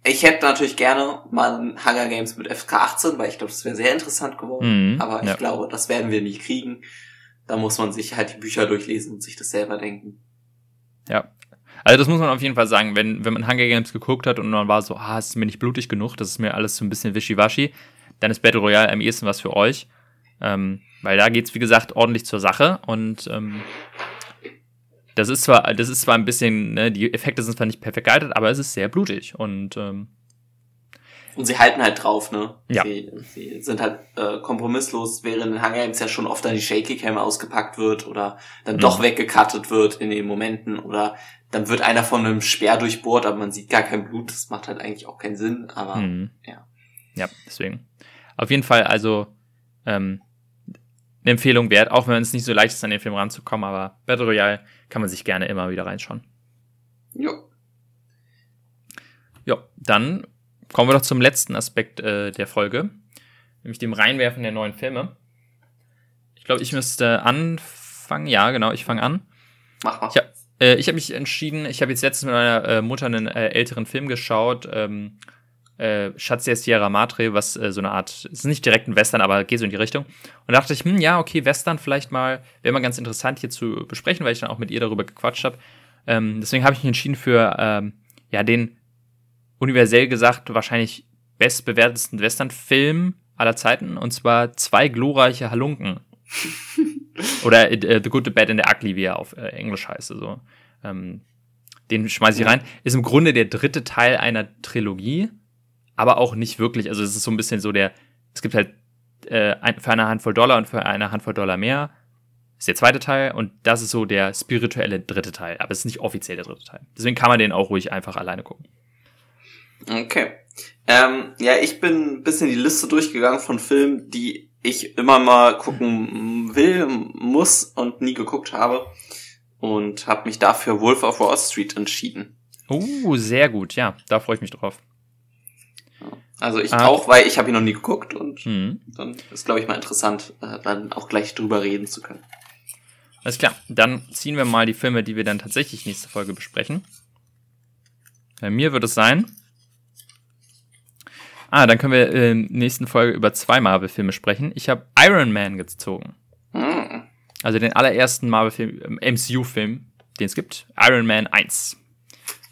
ich hätte natürlich gerne mal ein Hunger Games mit FK 18, weil ich glaube, das wäre sehr interessant geworden. Mhm, Aber ich ja. glaube, das werden wir nie kriegen. Da muss man sich halt die Bücher durchlesen und sich das selber denken. Ja, also das muss man auf jeden Fall sagen, wenn, wenn man Hunger Games geguckt hat und man war so, ah, es ist mir nicht blutig genug, das ist mir alles so ein bisschen wischiwaschi, dann ist Battle Royale am ehesten was für euch. Ähm, weil da geht's, wie gesagt, ordentlich zur Sache und ähm, das ist zwar, das ist zwar ein bisschen, ne, die Effekte sind zwar nicht perfekt gealtert, aber es ist sehr blutig und ähm, und sie halten halt drauf, ne? Ja. Sie, sie sind halt äh, kompromisslos, während in Hunger Games ja schon oft dann die Shaky Cam ausgepackt wird oder dann mhm. doch weggekattet wird in den Momenten oder dann wird einer von einem Speer durchbohrt, aber man sieht gar kein Blut. Das macht halt eigentlich auch keinen Sinn, aber mhm. ja. Ja, deswegen. Auf jeden Fall also ähm, eine Empfehlung wert, auch wenn es nicht so leicht ist, an den Film ranzukommen, aber Battle Royale kann man sich gerne immer wieder reinschauen. Ja. Ja, dann kommen wir doch zum letzten Aspekt äh, der Folge, nämlich dem Reinwerfen der neuen Filme. Ich glaube, ich müsste anfangen. Ja, genau, ich fange an. Mach mal. Ich habe äh, hab mich entschieden, ich habe jetzt letztens mit meiner äh, Mutter einen äh, älteren Film geschaut, ähm, äh, Schatz der Sierra Madre, was äh, so eine Art, ist nicht direkt ein Western, aber geht so in die Richtung. Und da dachte ich, hm, ja, okay, Western vielleicht mal, wäre mal ganz interessant hier zu besprechen, weil ich dann auch mit ihr darüber gequatscht habe. Ähm, deswegen habe ich mich entschieden für ähm, ja den universell gesagt wahrscheinlich bestbewertesten Western-Film aller Zeiten, und zwar zwei glorreiche Halunken. Oder uh, The Good, The Bad and The Ugly, wie er auf äh, Englisch heißt. Also, ähm, den schmeiße ich rein. Ist im Grunde der dritte Teil einer Trilogie, aber auch nicht wirklich. Also es ist so ein bisschen so der, es gibt halt äh, für eine Handvoll Dollar und für eine Handvoll Dollar mehr ist der zweite Teil und das ist so der spirituelle dritte Teil, aber es ist nicht offiziell der dritte Teil. Deswegen kann man den auch ruhig einfach alleine gucken. Okay. Ähm, ja, ich bin ein bisschen die Liste durchgegangen von Filmen, die ich immer mal gucken will, muss und nie geguckt habe. Und habe mich dafür Wolf of Wall Street entschieden. Oh, sehr gut. Ja, da freue ich mich drauf. Also ich ah. auch, weil ich habe ihn noch nie geguckt und mhm. dann ist, glaube ich, mal interessant, äh, dann auch gleich drüber reden zu können. Alles klar, dann ziehen wir mal die Filme, die wir dann tatsächlich nächste Folge besprechen. Bei mir wird es sein Ah, dann können wir in der nächsten Folge über zwei Marvel-Filme sprechen. Ich habe Iron Man gezogen. Hm. Also den allerersten Marvel-Film, MCU-Film, den es gibt. Iron Man 1.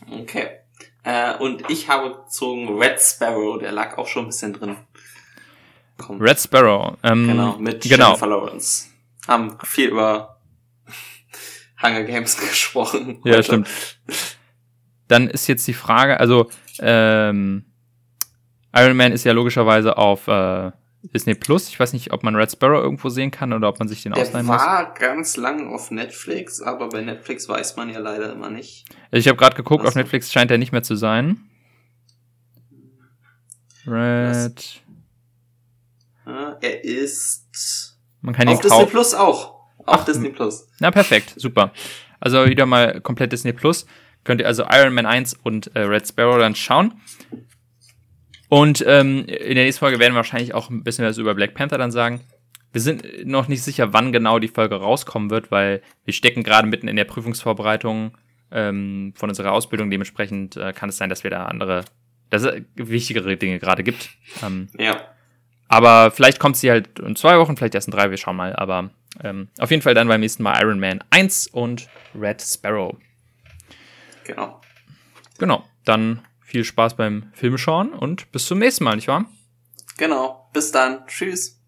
Okay. Äh, und ich habe gezogen Red Sparrow, der lag auch schon ein bisschen drin. Komm. Red Sparrow. Ähm, genau, mit genau. Jennifer Lawrence. Haben viel über Hunger Games gesprochen. Ja, heute. stimmt. Dann ist jetzt die Frage, also ähm, Iron Man ist ja logischerweise auf äh, Disney Plus. Ich weiß nicht, ob man Red Sparrow irgendwo sehen kann oder ob man sich den Der ausleihen muss. Der war ganz lang auf Netflix, aber bei Netflix weiß man ja leider immer nicht. Ich habe gerade geguckt, Was? auf Netflix scheint er nicht mehr zu sein. Red. Ja, er ist man kann auf ihn Disney Plus auch. Auf Ach, Disney Plus. Na perfekt, super. Also wieder mal komplett Disney Plus. Könnt ihr also Iron Man 1 und äh, Red Sparrow dann schauen. Und ähm, in der nächsten Folge werden wir wahrscheinlich auch ein bisschen was über Black Panther dann sagen. Wir sind noch nicht sicher, wann genau die Folge rauskommen wird, weil wir stecken gerade mitten in der Prüfungsvorbereitung ähm, von unserer Ausbildung. Dementsprechend äh, kann es sein, dass wir da andere, dass es wichtigere Dinge gerade gibt. Ähm, ja. Aber vielleicht kommt sie halt in zwei Wochen, vielleicht erst in drei, wir schauen mal. Aber ähm, auf jeden Fall dann beim nächsten Mal Iron Man 1 und Red Sparrow. Genau. Genau. Dann viel Spaß beim Filmschauen und bis zum nächsten Mal, nicht wahr? Genau. Bis dann. Tschüss.